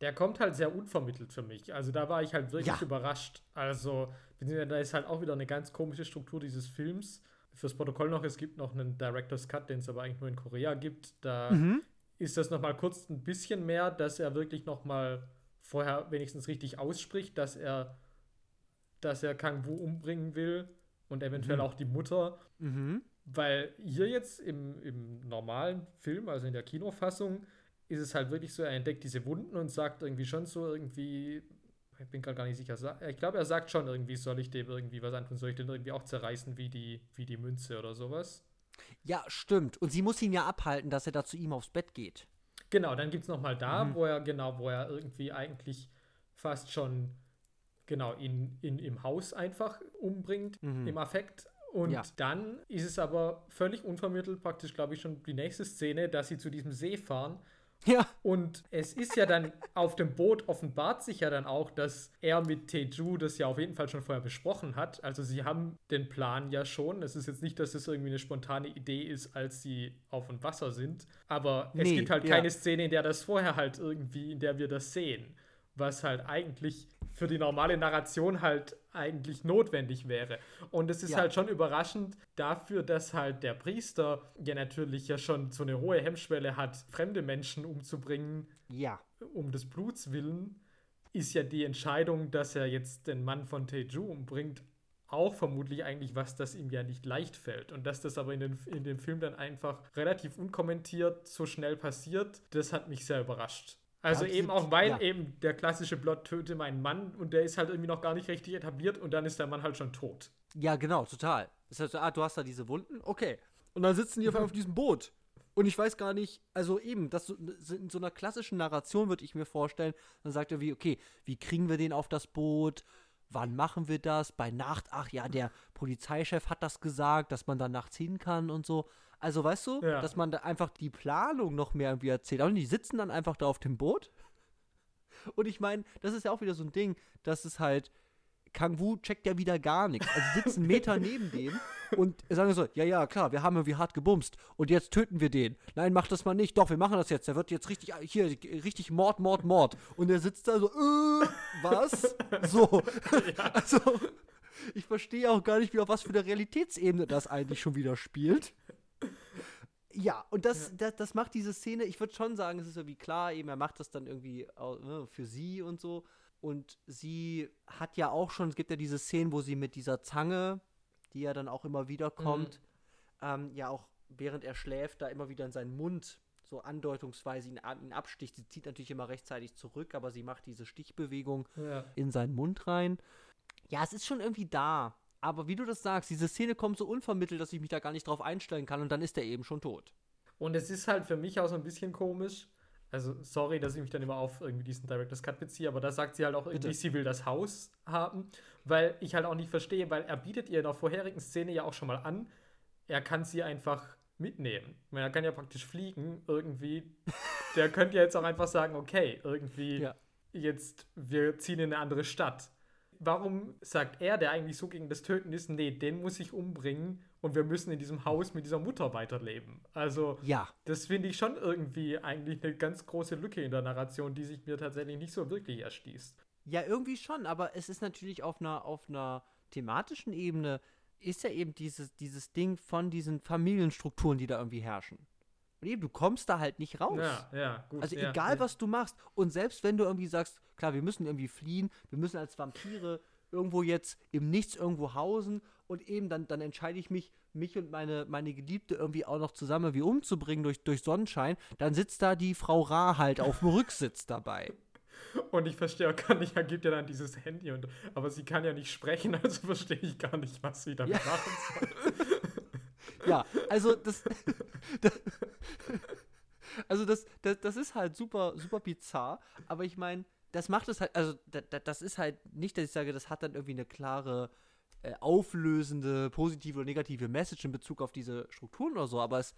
Der kommt halt sehr unvermittelt für mich. Also da war ich halt wirklich Ja. überrascht. Also, da ist halt auch wieder eine ganz komische Struktur dieses Films. Fürs Protokoll noch, es gibt noch einen Director's Cut, den es aber eigentlich nur in Korea gibt. Da mhm. ist das noch mal kurz ein bisschen mehr, dass er wirklich noch mal vorher wenigstens richtig ausspricht, dass er, dass er Kang Wu umbringen will und eventuell Mhm. auch die Mutter. Mhm. Weil hier jetzt im, im normalen Film, also in der Kinofassung, ist es halt wirklich so, er entdeckt diese Wunden und sagt irgendwie schon so irgendwie, ich bin gerade gar nicht sicher, ich glaube, er sagt schon irgendwie, soll ich dem irgendwie was antun, soll ich den irgendwie auch zerreißen wie die, wie die Münze oder sowas. Ja, stimmt. Und sie muss ihn ja abhalten, dass er da zu ihm aufs Bett geht. Genau, dann gibt es nochmal da, Mhm. wo er, genau, wo er irgendwie eigentlich fast schon, genau, ihn, ihn im Haus einfach umbringt, Mhm. im Affekt. Und Ja. dann ist es aber völlig unvermittelt, praktisch, glaube ich, schon die nächste Szene, dass sie zu diesem See fahren. Ja. Und es ist ja dann auf dem Boot offenbart sich ja dann auch, dass er mit Teju das ja auf jeden Fall schon vorher besprochen hat. Also sie haben den Plan ja schon. Es ist jetzt nicht, dass es irgendwie eine spontane Idee ist, als sie auf dem Wasser sind. Aber es Nee, gibt halt ja. keine Szene, in der das vorher halt irgendwie, in der wir das sehen. Was halt eigentlich für die normale Narration halt eigentlich notwendig wäre. Und es ist Ja. halt schon überraschend dafür, dass halt der Priester ja natürlich ja schon so eine hohe Hemmschwelle hat, fremde Menschen umzubringen, Ja. um des Bluts willen, ist ja die Entscheidung, dass er jetzt den Mann von Teju umbringt, auch vermutlich eigentlich was, das ihm ja nicht leicht fällt. Und dass das aber in, den, in dem Film dann einfach relativ unkommentiert so schnell passiert, das hat mich sehr überrascht. Also eben auch, weil ja. eben der klassische Plot töte meinen Mann und der ist halt irgendwie noch gar nicht richtig etabliert und dann ist der Mann halt schon tot. Ja, genau, total. Das heißt, ah, du hast da diese Wunden, okay. Und dann sitzen die auf einmal auf diesem Boot. Und ich weiß gar nicht, also eben, das so, so in so einer klassischen Narration würde ich mir vorstellen, dann sagt er wie, okay, wie kriegen wir den auf das Boot? Wann machen wir das? Bei Nacht, ach ja, der Polizeichef hat das gesagt, dass man da nachts hin kann und so. Also weißt du, Ja. dass man da einfach die Planung noch mehr irgendwie erzählt. Und die sitzen dann einfach da auf dem Boot. Und ich meine, das ist ja auch wieder so ein Ding, dass es halt, Kang Wu checkt ja wieder gar nichts. Also sitzen einen Meter neben dem und sagen so, ja, ja, klar, wir haben irgendwie hart gebumst und jetzt töten wir den. Nein, mach das mal nicht. Doch, wir machen das jetzt. Der wird jetzt richtig, hier, richtig Mord, Mord, Mord. Und der sitzt da so, äh, was? So. Also, ich verstehe auch gar nicht, wie auf was für eine Realitätsebene das eigentlich schon wieder spielt. Ja, und das, das, das macht diese Szene, ich würde schon sagen, es ist irgendwie klar, eben, er macht das dann irgendwie ne, für sie und so. Und sie hat ja auch schon, es gibt ja diese Szenen, wo sie mit dieser Zange, die ja dann auch immer wieder kommt, ähm, ja auch während er schläft, da immer wieder in seinen Mund so andeutungsweise ihn, ihn absticht. Sie zieht natürlich immer rechtzeitig zurück, aber sie macht diese Stichbewegung Ja. in seinen Mund rein. Ja, es ist schon irgendwie da. Aber wie du das sagst, diese Szene kommt so unvermittelt, dass ich mich da gar nicht drauf einstellen kann und dann ist er eben schon tot. Und es ist halt für mich auch so ein bisschen komisch. Also, sorry, dass ich mich dann immer auf irgendwie diesen Director's Cut beziehe, aber da sagt sie halt auch irgendwie, Bitte. sie will das Haus haben, weil ich halt auch nicht verstehe, weil er bietet ihr in der vorherigen Szene ja auch schon mal an, er kann sie einfach mitnehmen. Man kann ja praktisch fliegen irgendwie. Der könnte ja jetzt auch einfach sagen, okay, irgendwie Ja. jetzt, wir ziehen in eine andere Stadt. Warum sagt er, der eigentlich so gegen das Töten ist, nee, den muss ich umbringen und wir müssen in diesem Haus mit dieser Mutter weiterleben? Also, Ja. das finde ich schon irgendwie eigentlich eine ganz große Lücke in der Narration, die sich mir tatsächlich nicht so wirklich erschließt. Ja, irgendwie schon, aber es ist natürlich auf einer, auf einer thematischen Ebene, ist ja eben dieses, dieses Ding von diesen Familienstrukturen, die da irgendwie herrschen. Und eben, du kommst da halt nicht raus. Ja, ja, gut. Also ja, egal, ja. was du machst. Und selbst wenn du irgendwie sagst, klar, wir müssen irgendwie fliehen, wir müssen als Vampire irgendwo jetzt im Nichts irgendwo hausen und eben dann, dann entscheide ich mich, mich und meine, meine Geliebte irgendwie auch noch zusammen irgendwie umzubringen durch, durch Sonnenschein, dann sitzt da die Frau Ra halt auf dem Rücksitz dabei. Und ich verstehe auch gar nicht, er gibt ja dann dieses Handy, und, aber sie kann ja nicht sprechen, also verstehe ich gar nicht, was sie damit Ja. machen soll. Ja, also das. das also das, das, das ist halt super, super bizarr, aber ich meine, das macht es halt, also da, da, das ist halt nicht, dass ich sage, das hat dann irgendwie eine klare, äh, auflösende, positive oder negative Message in Bezug auf diese Strukturen oder so, aber es,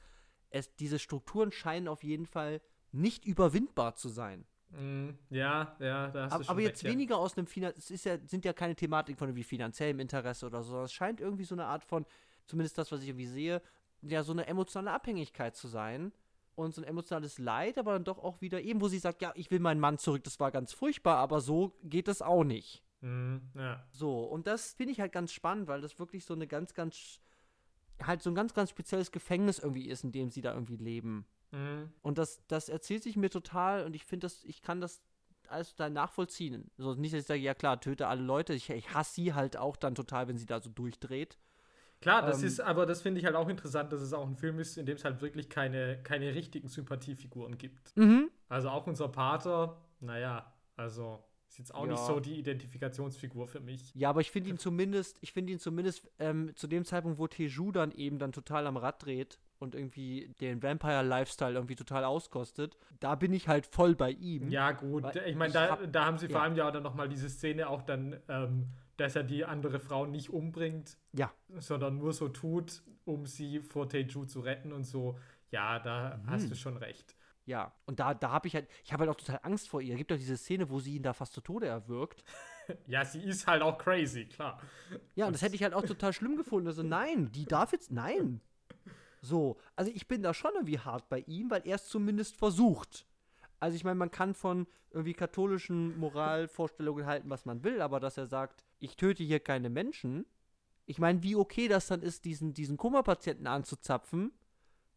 es, diese Strukturen scheinen auf jeden Fall nicht überwindbar zu sein. Mm, ja, ja, da hast du Aber, schon aber recht, jetzt ja. weniger aus einem Finan es ist ja, sind ja keine Thematiken von irgendwie finanziellem Interesse oder so, es scheint irgendwie so eine Art von, zumindest das, was ich irgendwie sehe, ja, so eine emotionale Abhängigkeit zu sein und so ein emotionales Leid, aber dann doch auch wieder eben, wo sie sagt, ja, ich will meinen Mann zurück, das war ganz furchtbar, aber so geht es auch nicht. Mm, ja. So, und das finde ich halt ganz spannend, weil das wirklich so eine ganz, ganz, halt so ein ganz, ganz spezielles Gefängnis irgendwie ist, in dem sie da irgendwie leben. Mm, Und das, das erzählt sich mir total und ich finde das, ich kann das alles total nachvollziehen. So nicht, dass ich sage, ja klar, töte alle Leute. Ich, ich hasse sie halt auch dann total, wenn sie da so durchdreht. Klar, das Ähm, ist, aber das finde ich halt auch interessant, dass es auch ein Film ist, in dem es halt wirklich keine, keine richtigen Sympathiefiguren gibt. Mhm. Also auch unser Pater, naja, also ist jetzt auch nicht Ja. so die Identifikationsfigur für mich. Ja, aber ich finde ihn zumindest, ich finde ihn zumindest ähm, zu dem Zeitpunkt, wo Teju dann eben dann total am Rad dreht und irgendwie den Vampire-Lifestyle irgendwie total auskostet, da bin ich halt voll bei ihm. Ja, gut. Ich meine, da, hab- da haben sie vor ja. allem ja dann nochmal diese Szene auch dann, ähm, dass er die andere Frau nicht umbringt, Ja. sondern nur so tut, um sie vor Teju zu retten und so. Ja, da Mhm. hast du schon recht. Ja, und da, da habe ich halt, ich habe halt auch total Angst vor ihr. Es gibt doch diese Szene, wo sie ihn da fast zu Tode erwürgt. Ja, sie ist halt auch crazy, klar. Ja, und das hätte ich halt auch total schlimm gefunden. Also, nein, die darf jetzt, nein. So, also ich bin da schon irgendwie hart bei ihm, weil er es zumindest versucht. Also ich meine, man kann von irgendwie katholischen Moralvorstellungen halten, was man will, aber dass er sagt, ich töte hier keine Menschen. Ich meine, wie okay das dann ist, diesen, diesen Kummerpatienten anzuzapfen.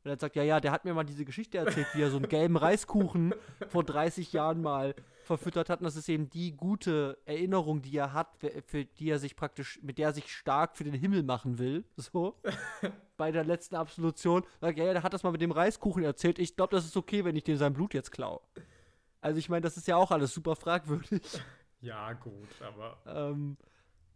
Und er sagt, ja, ja, der hat mir mal diese Geschichte erzählt, wie er so einen gelben Reiskuchen vor 30 Jahren mal verfüttert hat. Und das ist eben die gute Erinnerung, die er hat, für- für die er sich praktisch, mit der er sich stark für den Himmel machen will. So. Bei der letzten Absolution. Sagt, ja, ja, der hat das mal mit dem Reiskuchen erzählt. Ich glaube, das ist okay, wenn ich dem sein Blut jetzt klaue. Also ich meine, das ist ja auch alles super fragwürdig. Ja, gut, aber Ähm,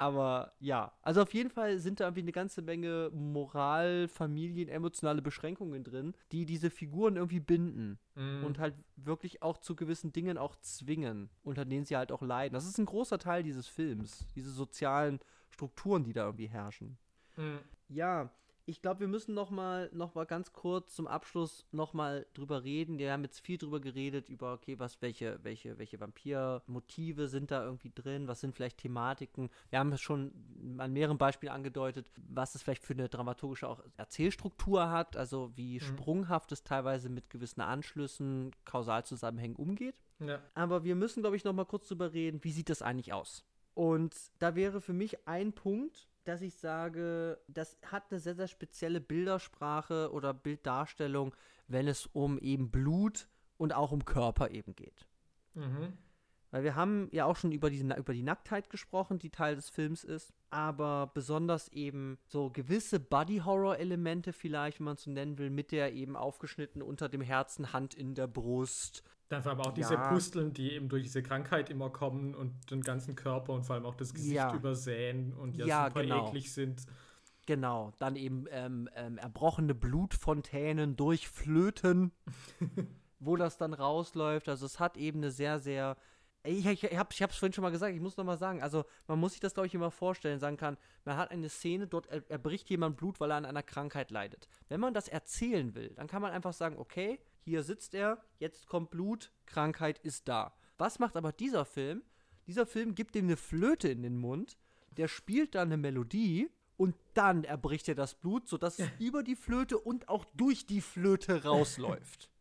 aber ja, also auf jeden Fall sind da irgendwie eine ganze Menge Moral, Familien, emotionale Beschränkungen drin, die diese Figuren irgendwie binden mm, und halt wirklich auch zu gewissen Dingen auch zwingen, unter denen sie halt auch leiden. Das ist ein großer Teil dieses Films, diese sozialen Strukturen, die da irgendwie herrschen. mm, Ja, ich glaube, wir müssen noch mal, noch mal ganz kurz zum Abschluss noch mal drüber reden. Wir haben jetzt viel drüber geredet, über, okay, was, welche, welche, welche Vampir-Motive sind da irgendwie drin, was sind vielleicht Thematiken. Wir haben es schon an mehreren Beispielen angedeutet, was es vielleicht für eine dramaturgische auch Erzählstruktur hat, also wie sprunghaft es teilweise mit gewissen Anschlüssen, Kausalzusammenhängen umgeht. ja. Aber wir müssen, glaube ich, noch mal kurz drüber reden, wie sieht das eigentlich aus? Und da wäre für mich ein Punkt, dass ich sage, das hat eine sehr, sehr spezielle Bildersprache oder Bilddarstellung, wenn es um eben Blut und auch um Körper eben geht. Mhm. Weil wir haben ja auch schon über, diese, über die Nacktheit gesprochen, die Teil des Films ist. Aber besonders eben so gewisse Body-Horror-Elemente vielleicht, wenn man es so nennen will, mit der eben aufgeschnitten unter dem Herzen, Hand in der Brust. Dann vor allem auch diese Ja. Pusteln, die eben durch diese Krankheit immer kommen und den ganzen Körper und vor allem auch das Gesicht Ja. übersäen und ja, Ja, super genau. eklig sind. Genau, dann eben ähm, ähm, erbrochene Blutfontänen durch Flöten, wo das dann rausläuft. Also es hat eben eine sehr, sehr Ich, ich, ich habe es vorhin schon mal gesagt, ich muss noch mal sagen, also man muss sich das, glaube ich, immer vorstellen, sagen kann, man hat eine Szene, dort er, erbricht jemand Blut, weil er an einer Krankheit leidet. Wenn man das erzählen will, dann kann man einfach sagen, okay, hier sitzt er, jetzt kommt Blut, Krankheit ist da. Was macht aber dieser Film? Dieser Film gibt ihm eine Flöte in den Mund, der spielt dann eine Melodie und dann erbricht er das Blut, sodass es über die Flöte und auch durch die Flöte rausläuft.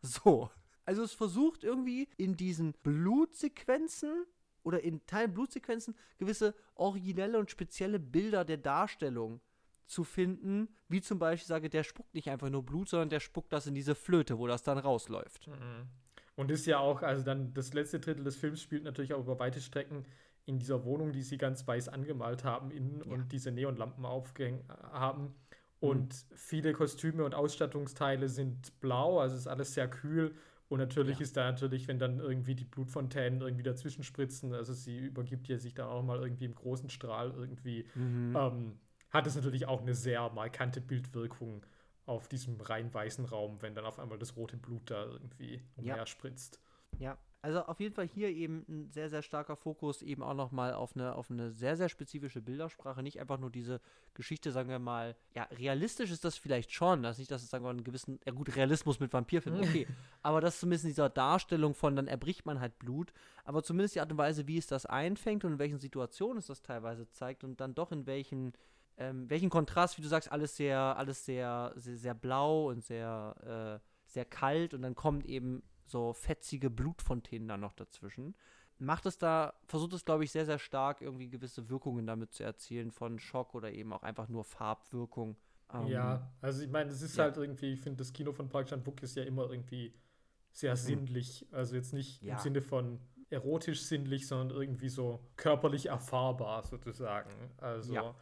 So. Also es versucht irgendwie in diesen Blutsequenzen oder in Teilen Blutsequenzen gewisse originelle und spezielle Bilder der Darstellung zu finden, wie zum Beispiel sage, der spuckt nicht einfach nur Blut, sondern der spuckt das in diese Flöte, wo das dann rausläuft. Mhm. Und ist ja auch, also dann das letzte Drittel des Films spielt natürlich auch über weite Strecken in dieser Wohnung, die sie ganz weiß angemalt haben innen ja. und diese Neonlampen aufgehängt haben. Und mhm. viele Kostüme und Ausstattungsteile sind blau, also ist alles sehr kühl. Und natürlich ja. ist da natürlich, wenn dann irgendwie die Blutfontänen irgendwie dazwischen spritzen, also sie übergibt ja sich da auch mal irgendwie im großen Strahl irgendwie, mhm. ähm, hat es natürlich auch eine sehr markante Bildwirkung auf diesem rein weißen Raum, wenn dann auf einmal das rote Blut da irgendwie umher ja. spritzt. Ja, also auf jeden Fall hier eben ein sehr, sehr starker Fokus eben auch nochmal auf eine, auf eine sehr, sehr spezifische Bildersprache. Nicht einfach nur diese Geschichte, sagen wir mal, ja, realistisch ist das vielleicht schon. Das ist nicht, dass es, sagen wir mal, einen gewissen, ja gut, Realismus mit Vampirfilmen, okay. aber das ist zumindest in dieser Darstellung von, dann erbricht man halt Blut. Aber zumindest die Art und Weise, wie es das einfängt und in welchen Situationen es das teilweise zeigt und dann doch in welchen, ähm, welchen Kontrast, wie du sagst, alles sehr, alles sehr, sehr, sehr blau und sehr, äh, sehr kalt und dann kommt eben so fetzige Blutfontänen da noch dazwischen. Macht es da, versucht es, glaube ich, sehr, sehr stark, irgendwie gewisse Wirkungen damit zu erzielen, von Schock oder eben auch einfach nur Farbwirkung. Ähm, ja, also ich meine, es ist ja. halt irgendwie, ich finde, das Kino von Park Chan-wook ist ja immer irgendwie sehr mhm. sinnlich. Also jetzt nicht ja. im Sinne von erotisch sinnlich, sondern irgendwie so körperlich erfahrbar sozusagen. Also, ja,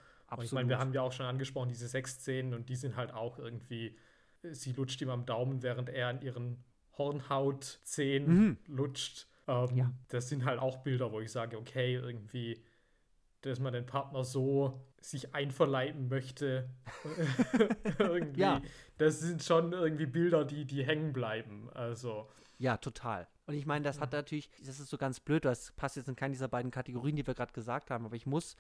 ich meine, wir haben ja auch schon angesprochen, diese Sexszenen und die sind halt auch irgendwie, sie lutscht ihm am Daumen, während er an ihren Hornhaut, Zehen mhm. lutscht. Ähm, ja. Das sind halt auch Bilder, wo ich sage, okay, irgendwie, dass man den Partner so sich einverleiben möchte. irgendwie. Ja. Das sind schon irgendwie Bilder, die, die hängen bleiben. Also. Ja, total. Und ich meine, das hat natürlich, das ist so ganz blöd, das passt jetzt in keine dieser beiden Kategorien, die wir gerade gesagt haben, aber ich muss äh,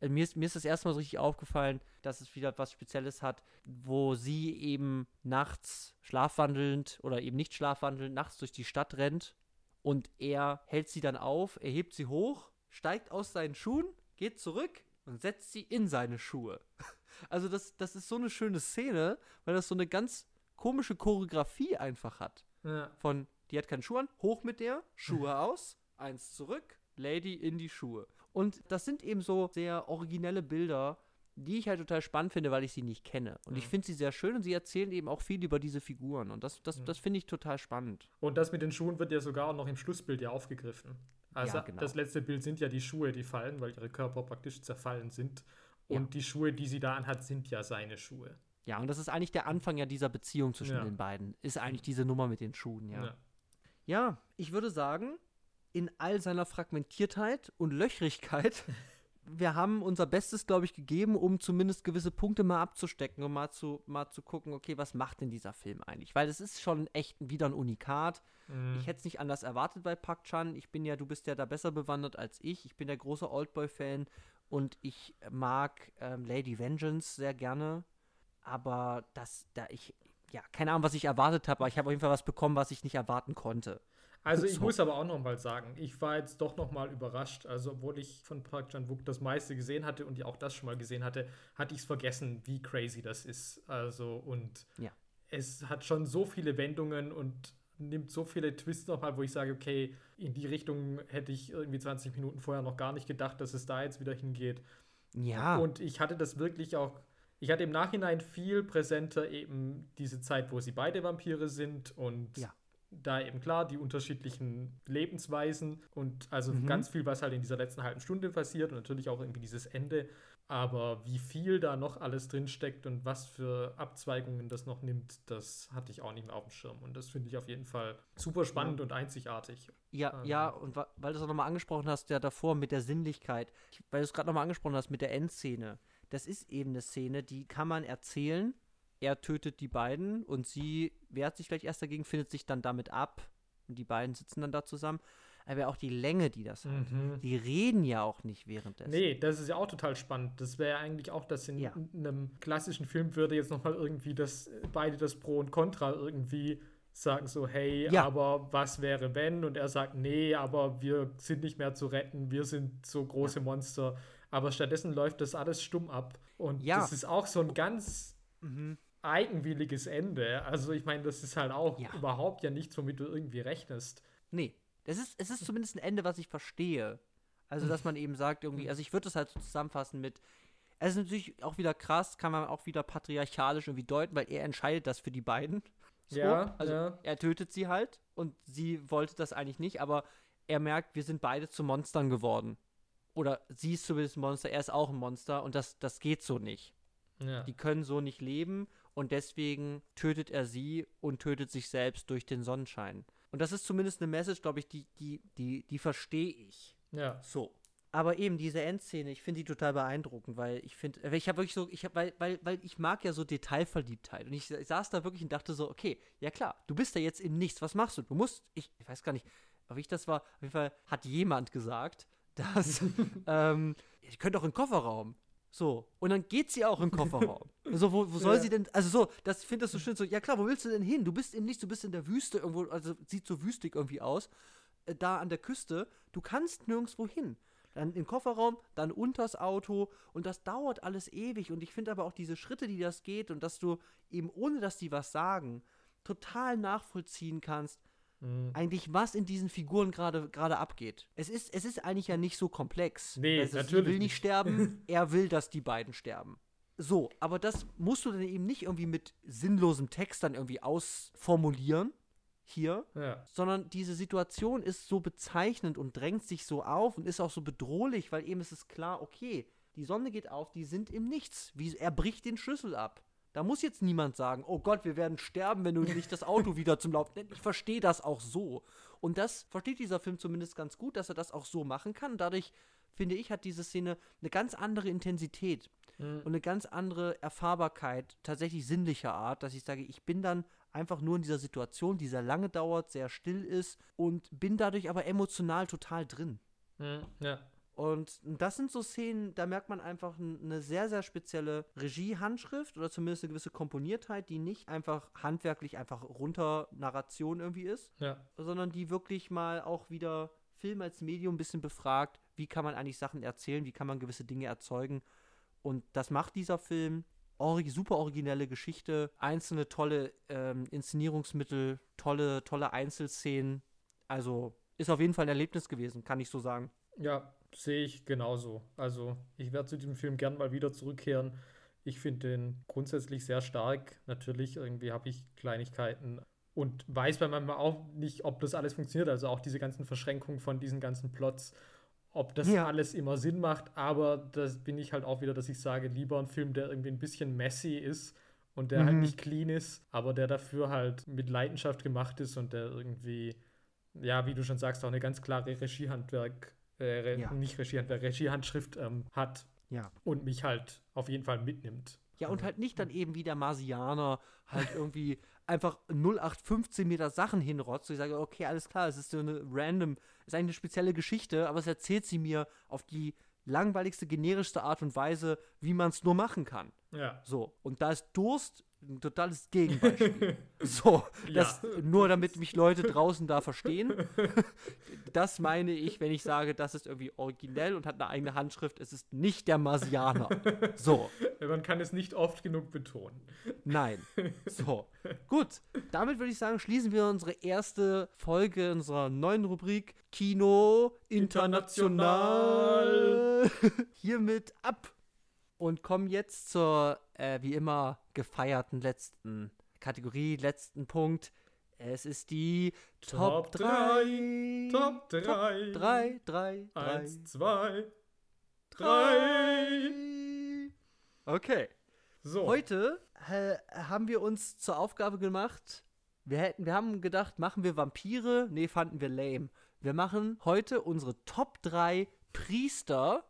mir ist, mir ist das erste Mal so richtig aufgefallen, dass es wieder was Spezielles hat, wo sie eben nachts schlafwandelnd oder eben nicht schlafwandelnd nachts durch die Stadt rennt und er hält sie dann auf, er hebt sie hoch, steigt aus seinen Schuhen, geht zurück und setzt sie in seine Schuhe. Also das, das ist so eine schöne Szene, weil das so eine ganz komische Choreografie einfach hat. Ja. Von, die hat keinen Schuh an, hoch mit der, Schuhe aus, eins zurück, Lady in die Schuhe. Und das sind eben so sehr originelle Bilder, die ich halt total spannend finde, weil ich sie nicht kenne. Und mhm. ich finde sie sehr schön und sie erzählen eben auch viel über diese Figuren. Und das, das, mhm. das finde ich total spannend. Und das mit den Schuhen wird ja sogar auch noch im Schlussbild ja aufgegriffen. Also ja, genau. das letzte Bild sind ja die Schuhe, die fallen, weil ihre Körper praktisch zerfallen sind. Und ja. die Schuhe, die sie da anhat, sind ja seine Schuhe. Ja, und das ist eigentlich der Anfang ja dieser Beziehung zwischen ja. den beiden. Ist eigentlich diese Nummer mit den Schuhen. Ja, ja ich würde sagen, in all seiner Fragmentiertheit und Löchrigkeit. Wir haben unser Bestes, glaube ich, gegeben, um zumindest gewisse Punkte mal abzustecken und mal zu, mal zu gucken, okay, was macht denn dieser Film eigentlich? Weil es ist schon echt wieder ein Unikat. Mhm. Ich hätte es nicht anders erwartet bei Park Chan. Ich bin ja, du bist ja da besser bewandert als ich. Ich bin der große Oldboy-Fan und ich mag ähm, Lady Vengeance sehr gerne. Aber das, da ich, ja, keine Ahnung, was ich erwartet habe, aber ich habe auf jeden Fall was bekommen, was ich nicht erwarten konnte. Also ich so. muss aber auch noch mal sagen, ich war jetzt doch noch mal überrascht. Also obwohl ich von Park Chan-wook das meiste gesehen hatte und ja auch das schon mal gesehen hatte, hatte ich es vergessen, wie crazy das ist. Also und ja. es hat schon so viele Wendungen und nimmt so viele Twists nochmal, wo ich sage, okay, in die Richtung hätte ich irgendwie 20 Minuten vorher noch gar nicht gedacht, dass es da jetzt wieder hingeht. Ja. Und ich hatte das wirklich auch, ich hatte im Nachhinein viel präsenter eben diese Zeit, wo sie beide Vampire sind und ja da eben klar die unterschiedlichen Lebensweisen und also mhm. ganz viel, was halt in dieser letzten halben Stunde passiert und natürlich auch irgendwie dieses Ende. Aber wie viel da noch alles drinsteckt und was für Abzweigungen das noch nimmt, das hatte ich auch nicht mehr auf dem Schirm. Und das finde ich auf jeden Fall super spannend ja. und einzigartig. Ja, ähm. ja, und weil du es auch nochmal angesprochen hast, ja davor mit der Sinnlichkeit, weil du es gerade nochmal angesprochen hast mit der Endszene. Das ist eben eine Szene, die kann man erzählen, er tötet die beiden und sie wehrt sich vielleicht erst dagegen, findet sich dann damit ab und die beiden sitzen dann da zusammen. aber auch die Länge, die das hat. Mhm. Die reden ja auch nicht währenddessen. Nee, das ist ja auch total spannend. Das wäre ja eigentlich auch, dass in Ja. einem klassischen Film würde jetzt nochmal irgendwie das, beide das Pro und Contra irgendwie sagen so, hey, Ja. aber was wäre wenn? Und er sagt, nee, aber wir sind nicht mehr zu retten, wir sind so große Monster. Aber stattdessen läuft das alles stumm ab. Und Ja. das ist auch so ein ganz Mhm. Eigenwilliges Ende. Also ich meine, das ist halt auch Ja. überhaupt ja nichts, womit du irgendwie rechnest. Nee, das ist, es ist zumindest ein Ende, was ich verstehe. Also, dass man eben sagt, irgendwie, also ich würde das halt so zusammenfassen mit, es ist natürlich auch wieder krass, kann man auch wieder patriarchalisch irgendwie deuten, weil er entscheidet das für die beiden. So, Ja, also ja. er tötet sie halt und sie wollte das eigentlich nicht, aber er merkt, wir sind beide zu Monstern geworden. Oder sie ist zumindest ein Monster, er ist auch ein Monster und das, das geht so nicht. Ja. Die können so nicht leben und deswegen tötet er sie und tötet sich selbst durch den Sonnenschein. Und das ist zumindest eine Message, glaube ich, die, die, die, die verstehe ich. ja. So. Aber eben diese Endszene, ich finde die total beeindruckend, weil ich finde, ich habe wirklich so, ich habe, weil, weil, weil ich mag ja so Detailverliebtheit. Und ich, ich saß da wirklich und dachte so, okay, ja klar, du bist da jetzt im Nichts, was machst du? Du musst, ich, ich weiß gar nicht, wie ich das war, auf jeden Fall hat jemand gesagt, dass, ähm, ihr könnt auch in den Kofferraum. So, und dann geht sie auch den Kofferraum. so, wo, wo soll Ja. sie denn, also so, das ich finde das so schön, so, ja klar, wo willst du denn hin? Du bist im Nichts, du bist in der Wüste irgendwo, also sieht so wüstig irgendwie aus, äh, da an der Küste, du kannst nirgendwo hin. Dann im Kofferraum, dann unters Auto und das dauert alles ewig und ich finde aber auch diese Schritte, die das geht und dass du eben ohne, dass die was sagen, total nachvollziehen kannst, Mhm. eigentlich was in diesen Figuren gerade abgeht. Es ist, es ist eigentlich ja nicht so komplex. Nee, also natürlich Sie will nicht nicht. sterben, er will, dass die beiden sterben. So, aber das musst du dann eben nicht irgendwie mit sinnlosem Text dann irgendwie ausformulieren. Hier, Ja. sondern diese Situation ist so bezeichnend und drängt sich so auf und ist auch so bedrohlich, weil eben ist es klar, okay, die Sonne geht auf, die sind im Nichts. Wie, er bricht den Schlüssel ab. Da muss jetzt niemand sagen, oh Gott, wir werden sterben, wenn du nicht das Auto wieder zum Laufen. Ich verstehe das auch so. Und das versteht dieser Film zumindest ganz gut, dass er das auch so machen kann. Dadurch, finde ich, hat diese Szene eine ganz andere Intensität Mhm. und eine ganz andere Erfahrbarkeit, tatsächlich sinnlicher Art, dass ich sage, ich bin dann einfach nur in dieser Situation, die sehr lange dauert, sehr still ist und bin dadurch aber emotional total drin. Mhm. Ja. Und das sind so Szenen, da merkt man einfach eine sehr, sehr spezielle Regiehandschrift oder zumindest eine gewisse Komponiertheit, die nicht einfach handwerklich einfach runter Narration irgendwie ist, Ja. sondern die wirklich mal auch wieder Film als Medium ein bisschen befragt, wie kann man eigentlich Sachen erzählen, wie kann man gewisse Dinge erzeugen. Und das macht dieser Film. Ori super originelle Geschichte, einzelne tolle ähm, Inszenierungsmittel, tolle, tolle Einzelszenen. Also ist auf jeden Fall ein Erlebnis gewesen, kann ich so sagen. Ja, sehe ich genauso. Also, ich werde zu diesem Film gern mal wieder zurückkehren. Ich finde den grundsätzlich sehr stark. Natürlich, irgendwie habe ich Kleinigkeiten und weiß bei manchmal auch nicht, ob das alles funktioniert. Also auch diese ganzen Verschränkungen von diesen ganzen Plots, ob das Ja. alles immer Sinn macht. Aber das bin ich halt auch wieder, dass ich sage, lieber ein Film, der irgendwie ein bisschen messy ist und der halt Mhm. nicht clean ist, aber der dafür halt mit Leidenschaft gemacht ist und der irgendwie, ja, wie du schon sagst, auch eine ganz klare Regiehandwerk, äh, Ja. nicht Regiehandwerk, Regiehandschrift ähm, hat Ja. und mich halt auf jeden Fall mitnimmt. Ja, und halt nicht dann eben wie der Marsianer halt irgendwie einfach 0815 Meter Sachen hinrotzt. Und ich sage, okay, alles klar, es ist so eine random, ist eigentlich eine spezielle Geschichte, aber es erzählt sie mir auf die langweiligste, generischste Art und Weise, wie man es nur machen kann. Ja. So, und da ist Durst ein totales Gegenbeispiel. so, das, nur damit mich Leute draußen da verstehen. das meine ich, wenn ich sage, das ist irgendwie originell und hat eine eigene Handschrift. Es ist nicht der Marsianer. So. Man kann es nicht oft genug betonen. Nein. So. Gut. Damit würde ich sagen, schließen wir unsere erste Folge unserer neuen Rubrik Kino International hiermit ab. Und kommen jetzt zur, äh, wie immer, gefeierten letzten Kategorie, letzten Punkt. Es ist die Top Top drei, 3. Top 3. 3, 3, 3. Eins, zwei, drei. Okay. So. Heute äh, haben wir uns zur Aufgabe gemacht, wir, hätten, wir haben gedacht, machen wir Vampire? Nee, fanden wir lame. Wir machen heute unsere Top 3 Priester,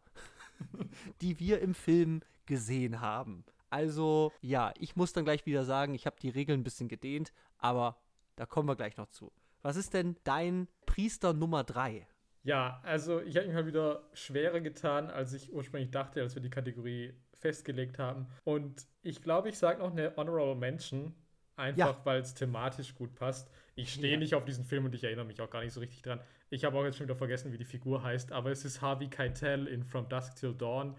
die wir im Film gesehen haben. Also, ja, ich muss dann gleich wieder sagen, ich habe die Regeln ein bisschen gedehnt, aber da kommen wir gleich noch zu. Was ist denn dein Priester Nummer 3? Ja, also ich habe mich mal wieder schwerer getan, als ich ursprünglich dachte, als wir die Kategorie festgelegt haben. Und ich glaube, ich sage noch eine Honorable Mention, einfach ja. weil es thematisch gut passt. Ich stehe ja. nicht auf diesen Film und ich erinnere mich auch gar nicht so richtig dran. Ich habe auch jetzt schon wieder vergessen, wie die Figur heißt, aber es ist Harvey Keitel in From Dusk Till Dawn.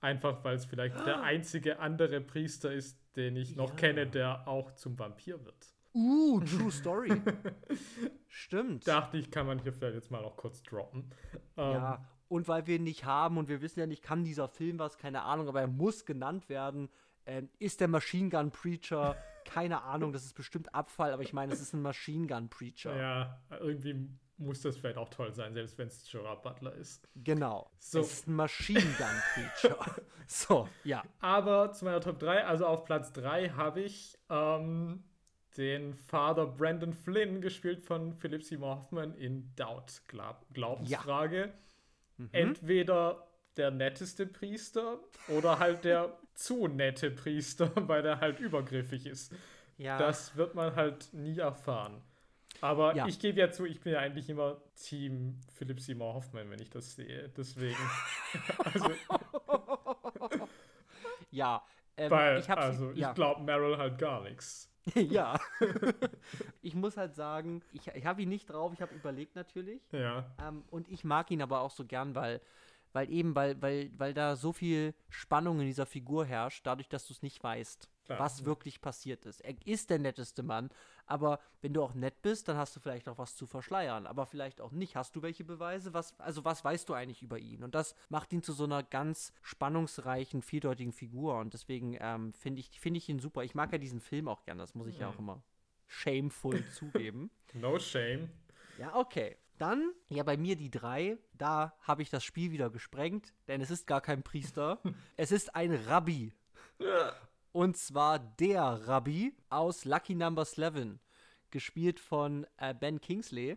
Einfach weil es vielleicht ah. der einzige andere Priester ist, den ich noch ja. kenne, der auch zum Vampir wird. Uh, True Story. Stimmt. Dachte ich, kann man hier vielleicht jetzt mal noch kurz droppen. ja, ähm, und weil wir ihn nicht haben und wir wissen ja nicht, kann dieser Film was, keine Ahnung, aber er muss genannt werden. Ähm, ist der Machine Gun Preacher? Keine Ahnung, das ist bestimmt Abfall, aber ich meine, es ist ein Machine Gun Preacher. Ja, irgendwie muss das vielleicht auch toll sein, selbst wenn es Gerard Butler ist. Genau. So. Es ist ein Machine Gun Preacher. so, ja. Aber zu meiner Top 3, also auf Platz 3 habe ich ähm, den Father Brandon Flynn, gespielt von Philip Seymour Hoffman in Doubt, Glaub Glaubensfrage. Ja. Mhm. Entweder der netteste Priester oder halt der zu nette Priester, weil der halt übergriffig ist. Ja. Das wird man halt nie erfahren. Aber ja. ich gebe ja zu, ich bin ja eigentlich immer Team Philip Seymour Hoffman, wenn ich das sehe. Deswegen. also, ja. Ähm, weil, ich also, ja. ich glaube Meryl halt gar nichts. ja. ich muss halt sagen, ich, ich habe ihn nicht drauf, ich habe überlegt natürlich. Ja. Ähm, und ich mag ihn aber auch so gern, weil, weil eben, weil, weil, weil da so viel Spannung in dieser Figur herrscht, dadurch, dass du es nicht weißt, Klar. was wirklich passiert ist. Er ist der netteste Mann, aber wenn du auch nett bist, dann hast du vielleicht auch was zu verschleiern, aber vielleicht auch nicht. Hast du welche Beweise? Was, also was weißt du eigentlich über ihn? Und das macht ihn zu so einer ganz spannungsreichen, vieldeutigen Figur. Und deswegen ähm, finde ich, find ich ihn super. Ich mag ja diesen Film auch gern, das muss ich mhm. ja auch immer shameful zugeben. No shame. Ja, okay. Dann, ja, bei mir die drei, da habe ich das Spiel wieder gesprengt, denn es ist gar kein Priester. es ist ein Rabbi. Und zwar der Rabbi aus Lucky Number 11, gespielt von äh, Ben Kingsley.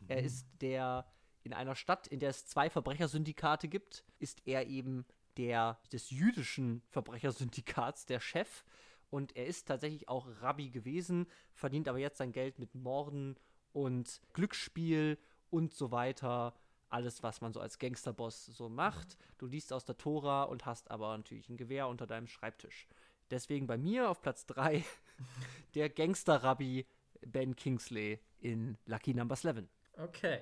Mhm. Er ist der in einer Stadt, in der es zwei Verbrechersyndikate gibt, ist er eben der des jüdischen Verbrechersyndikats, der Chef. Und er ist tatsächlich auch Rabbi gewesen, verdient aber jetzt sein Geld mit Morden und Glücksspiel und so weiter. Alles, was man so als Gangsterboss so macht. Du liest aus der Tora und hast aber natürlich ein Gewehr unter deinem Schreibtisch. Deswegen bei mir auf Platz 3 der Gangster-Rabbi Ben Kingsley in Lucky Number 11. Okay.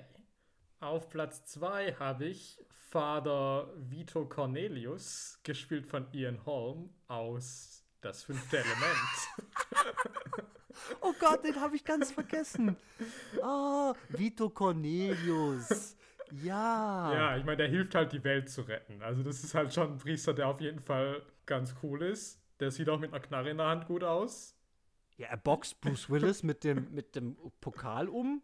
Auf Platz 2 habe ich Vater Vito Cornelius, gespielt von Ian Holm aus Das fünfte Element. oh Gott, den habe ich ganz vergessen. Oh, Vito Cornelius. Ja. Ja, ich meine, der hilft halt, die Welt zu retten. Also, das ist halt schon ein Priester, der auf jeden Fall ganz cool ist. Der sieht auch mit einer Knarre in der Hand gut aus. Ja, er boxt Bruce Willis mit dem, mit dem Pokal um.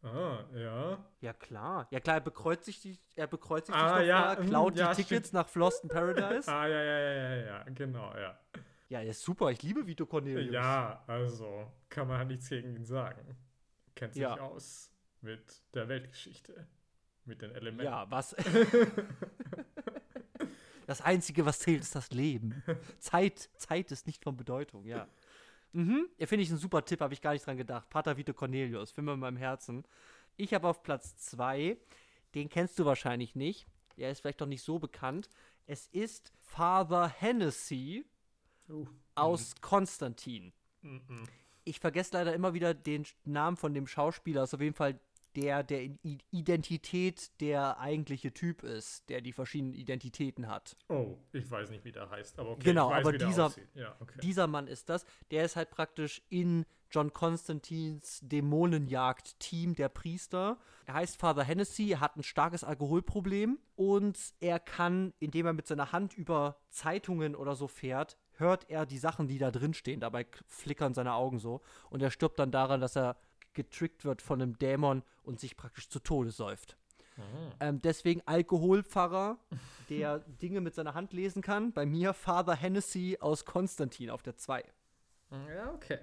Ah, ja. Ja, klar. Ja, klar, er bekreuzigt sich, er bekreuzigt ah, sich ja, vorher, klaut ja, die Tickets stimmt. nach Floston Paradise. ah, ja, ja, ja, ja, ja, genau, ja. Ja, er ist super. Ich liebe Vito Cornelius. Ja, also kann man halt nichts gegen ihn sagen. Kennt sich ja. aus mit der Weltgeschichte, mit den Elementen. Ja, was? Das Einzige, was zählt, ist das Leben. Zeit, Zeit ist nicht von Bedeutung, ja. Mhm, ja, finde ich einen super Tipp, habe ich gar nicht dran gedacht. Pater Vito Cornelius, Film in meinem Herzen. Ich habe auf Platz 2, den kennst du wahrscheinlich nicht. Der ist vielleicht doch nicht so bekannt. Es ist Father Hennessy uh, aus mm. Konstantin. -mm. Ich vergesse leider immer wieder den Namen von dem Schauspieler. Ist auf jeden Fall der der Identität der eigentliche Typ ist, der die verschiedenen Identitäten hat. Oh, ich weiß nicht, wie der heißt, aber okay, genau, weiß, aber dieser, ja, okay. dieser Mann ist das. Der ist halt praktisch in John Constantins Dämonenjagd-Team der Priester. Er heißt Father Hennessy, er hat ein starkes Alkoholproblem und er kann, indem er mit seiner Hand über Zeitungen oder so fährt, hört er die Sachen, die da drin stehen. Dabei flickern seine Augen so. Und er stirbt dann daran, dass er getrickt wird von einem Dämon und sich praktisch zu Tode säuft. Mhm. Ähm, deswegen Alkoholpfarrer, der Dinge mit seiner Hand lesen kann. Bei mir Father Hennessy aus Konstantin auf der 2. Ja, okay.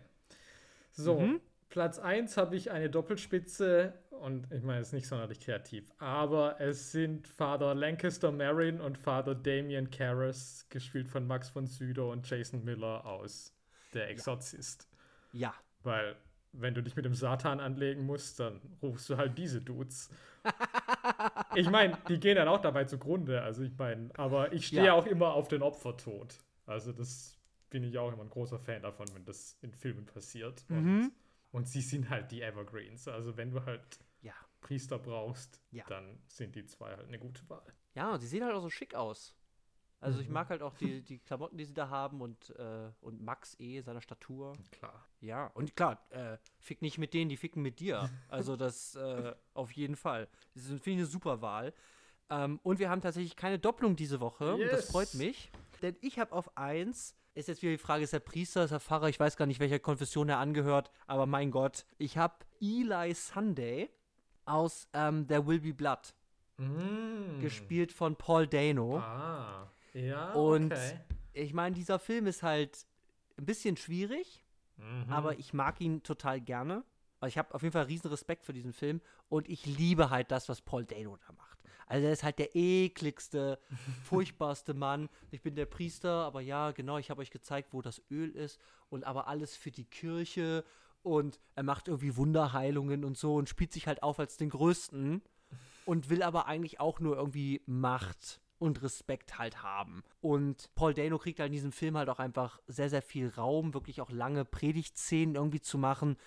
So, mhm. Platz 1 habe ich eine Doppelspitze und ich meine, es ist nicht sonderlich kreativ, aber es sind Father Lancaster Marin und Father Damien Karras, gespielt von Max von Süder und Jason Miller aus Der Exorzist. Ja. ja. Weil wenn du dich mit dem Satan anlegen musst, dann rufst du halt diese Dudes. ich meine, die gehen dann auch dabei zugrunde. Also ich meine, aber ich stehe Ja. auch immer auf den Opfertod. Also das bin ich auch immer ein großer Fan davon, wenn das in Filmen passiert. Und, Mhm. und sie sind halt die Evergreens. Also wenn du halt Ja. Priester brauchst, Ja. dann sind die zwei halt eine gute Wahl. Ja, und die sehen halt auch so schick aus. Also ich Mhm. mag halt auch die, die Klamotten, die sie da haben und, äh, und Max eh, seiner Statur. Klar. Ja, und klar, äh, fick nicht mit denen, die ficken mit dir. Also das äh, auf jeden Fall. Das finde ich, eine super Wahl. Ähm, und wir haben tatsächlich keine Doppelung diese Woche. Und das Yes. freut mich. Denn ich habe auf eins, ist jetzt wieder die Frage, ist er Priester, ist er Pfarrer? Ich weiß gar nicht, welcher Konfession er angehört. Aber mein Gott, ich habe Eli Sunday aus ähm, There Will Be Blood, Mm. gespielt von Paul Dano. Ah. Ja, Und okay. ich meine, dieser Film ist halt ein bisschen schwierig. Mhm. aber ich mag ihn total gerne. Also ich habe auf jeden Fall riesen Respekt für diesen Film und ich liebe halt das, was Paul Dano da macht. Also er ist halt der ekligste, furchtbarste Mann. Ich bin der Priester, aber ja, genau, ich habe euch gezeigt, wo das Öl ist und aber alles für die Kirche und er macht irgendwie Wunderheilungen und so und spielt sich halt auf als den Größten und will aber eigentlich auch nur irgendwie Macht und Respekt halt haben. Und Paul Dano kriegt halt in diesem Film halt auch einfach sehr, sehr viel Raum, wirklich auch lange Predigtszenen irgendwie zu machen,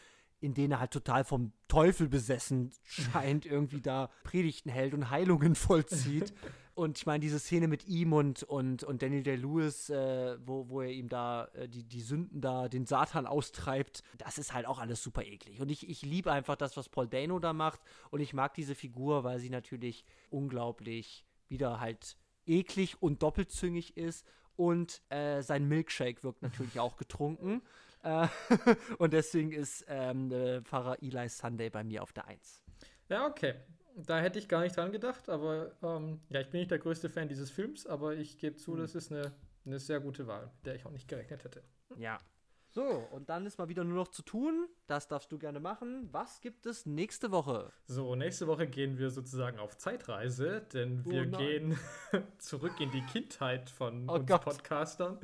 in denen er halt total vom Teufel besessen scheint, irgendwie da Predigten hält und Heilungen vollzieht. Und ich meine, diese Szene mit ihm und, und, und Daniel Day-Lewis, äh, wo, wo er ihm da äh, die, die Sünden da, den Satan austreibt, das ist halt auch alles super eklig. Und ich, ich liebe einfach das, was Paul Dano da macht. Und ich mag diese Figur, weil sie natürlich unglaublich wieder halt eklig und doppelzüngig ist. Und äh, sein Milkshake wirkt natürlich auch getrunken. Äh, und deswegen ist ähm, äh, Pfarrer Eli Sunday bei mir auf der Eins. Ja, okay. Da hätte ich gar nicht dran gedacht, aber ähm, ja, ich bin nicht der größte Fan dieses Films, aber ich gebe zu, Hm. das ist eine, eine sehr gute Wahl, mit der ich auch nicht gerechnet hätte. Ja. So, und dann ist mal wieder nur noch zu tun. Das darfst du gerne machen. Was gibt es nächste Woche? So, nächste Woche gehen wir sozusagen auf Zeitreise, denn Oh wir nein. gehen zurück in die Kindheit von Oh uns Gott. Podcastern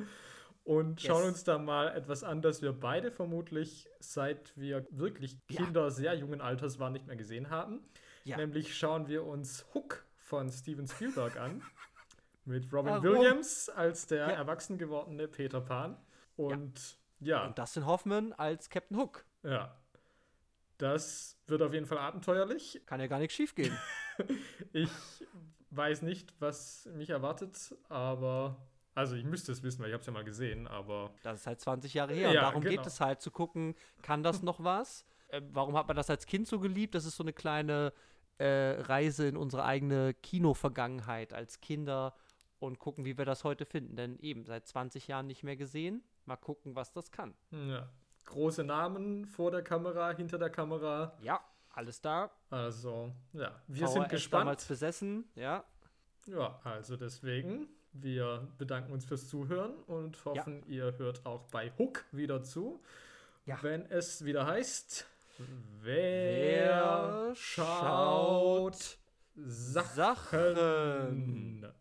und Yes. schauen uns da mal etwas an, das wir beide vermutlich, seit wir wirklich Ja. Kinder sehr jungen Alters waren, nicht mehr gesehen haben. Ja. Nämlich schauen wir uns Hook von Steven Spielberg an. Mit Robin Warum? Williams als der Ja. erwachsen gewordene Peter Pan. Und ja, Und Dustin Hoffman als Captain Hook. ja. Das wird auf jeden Fall abenteuerlich. Kann ja gar nichts schief gehen. Ich weiß nicht, was mich erwartet, aber. Also, ich müsste es wissen, weil ich habe es ja mal gesehen, aber. Das ist halt 20 Jahre her. und Ja, darum genau. geht es halt zu gucken, kann das noch was? Äh, warum hat man das als Kind so geliebt? Das ist so eine kleine äh, Reise in unsere eigene Kino-Vergangenheit als Kinder und gucken, wie wir das heute finden. Denn eben seit 20 Jahren nicht mehr gesehen. Mal gucken, was das kann. Ja. Große Namen vor der Kamera, hinter der Kamera. Ja, alles da. Also, ja, wir VHS sind gespannt. damals besessen. Ja, Ja, also deswegen, wir bedanken uns fürs Zuhören und hoffen, ihr hört auch bei Hook wieder zu. Ja. Wenn es wieder heißt, Wer wer schaut Sachen. Sachen.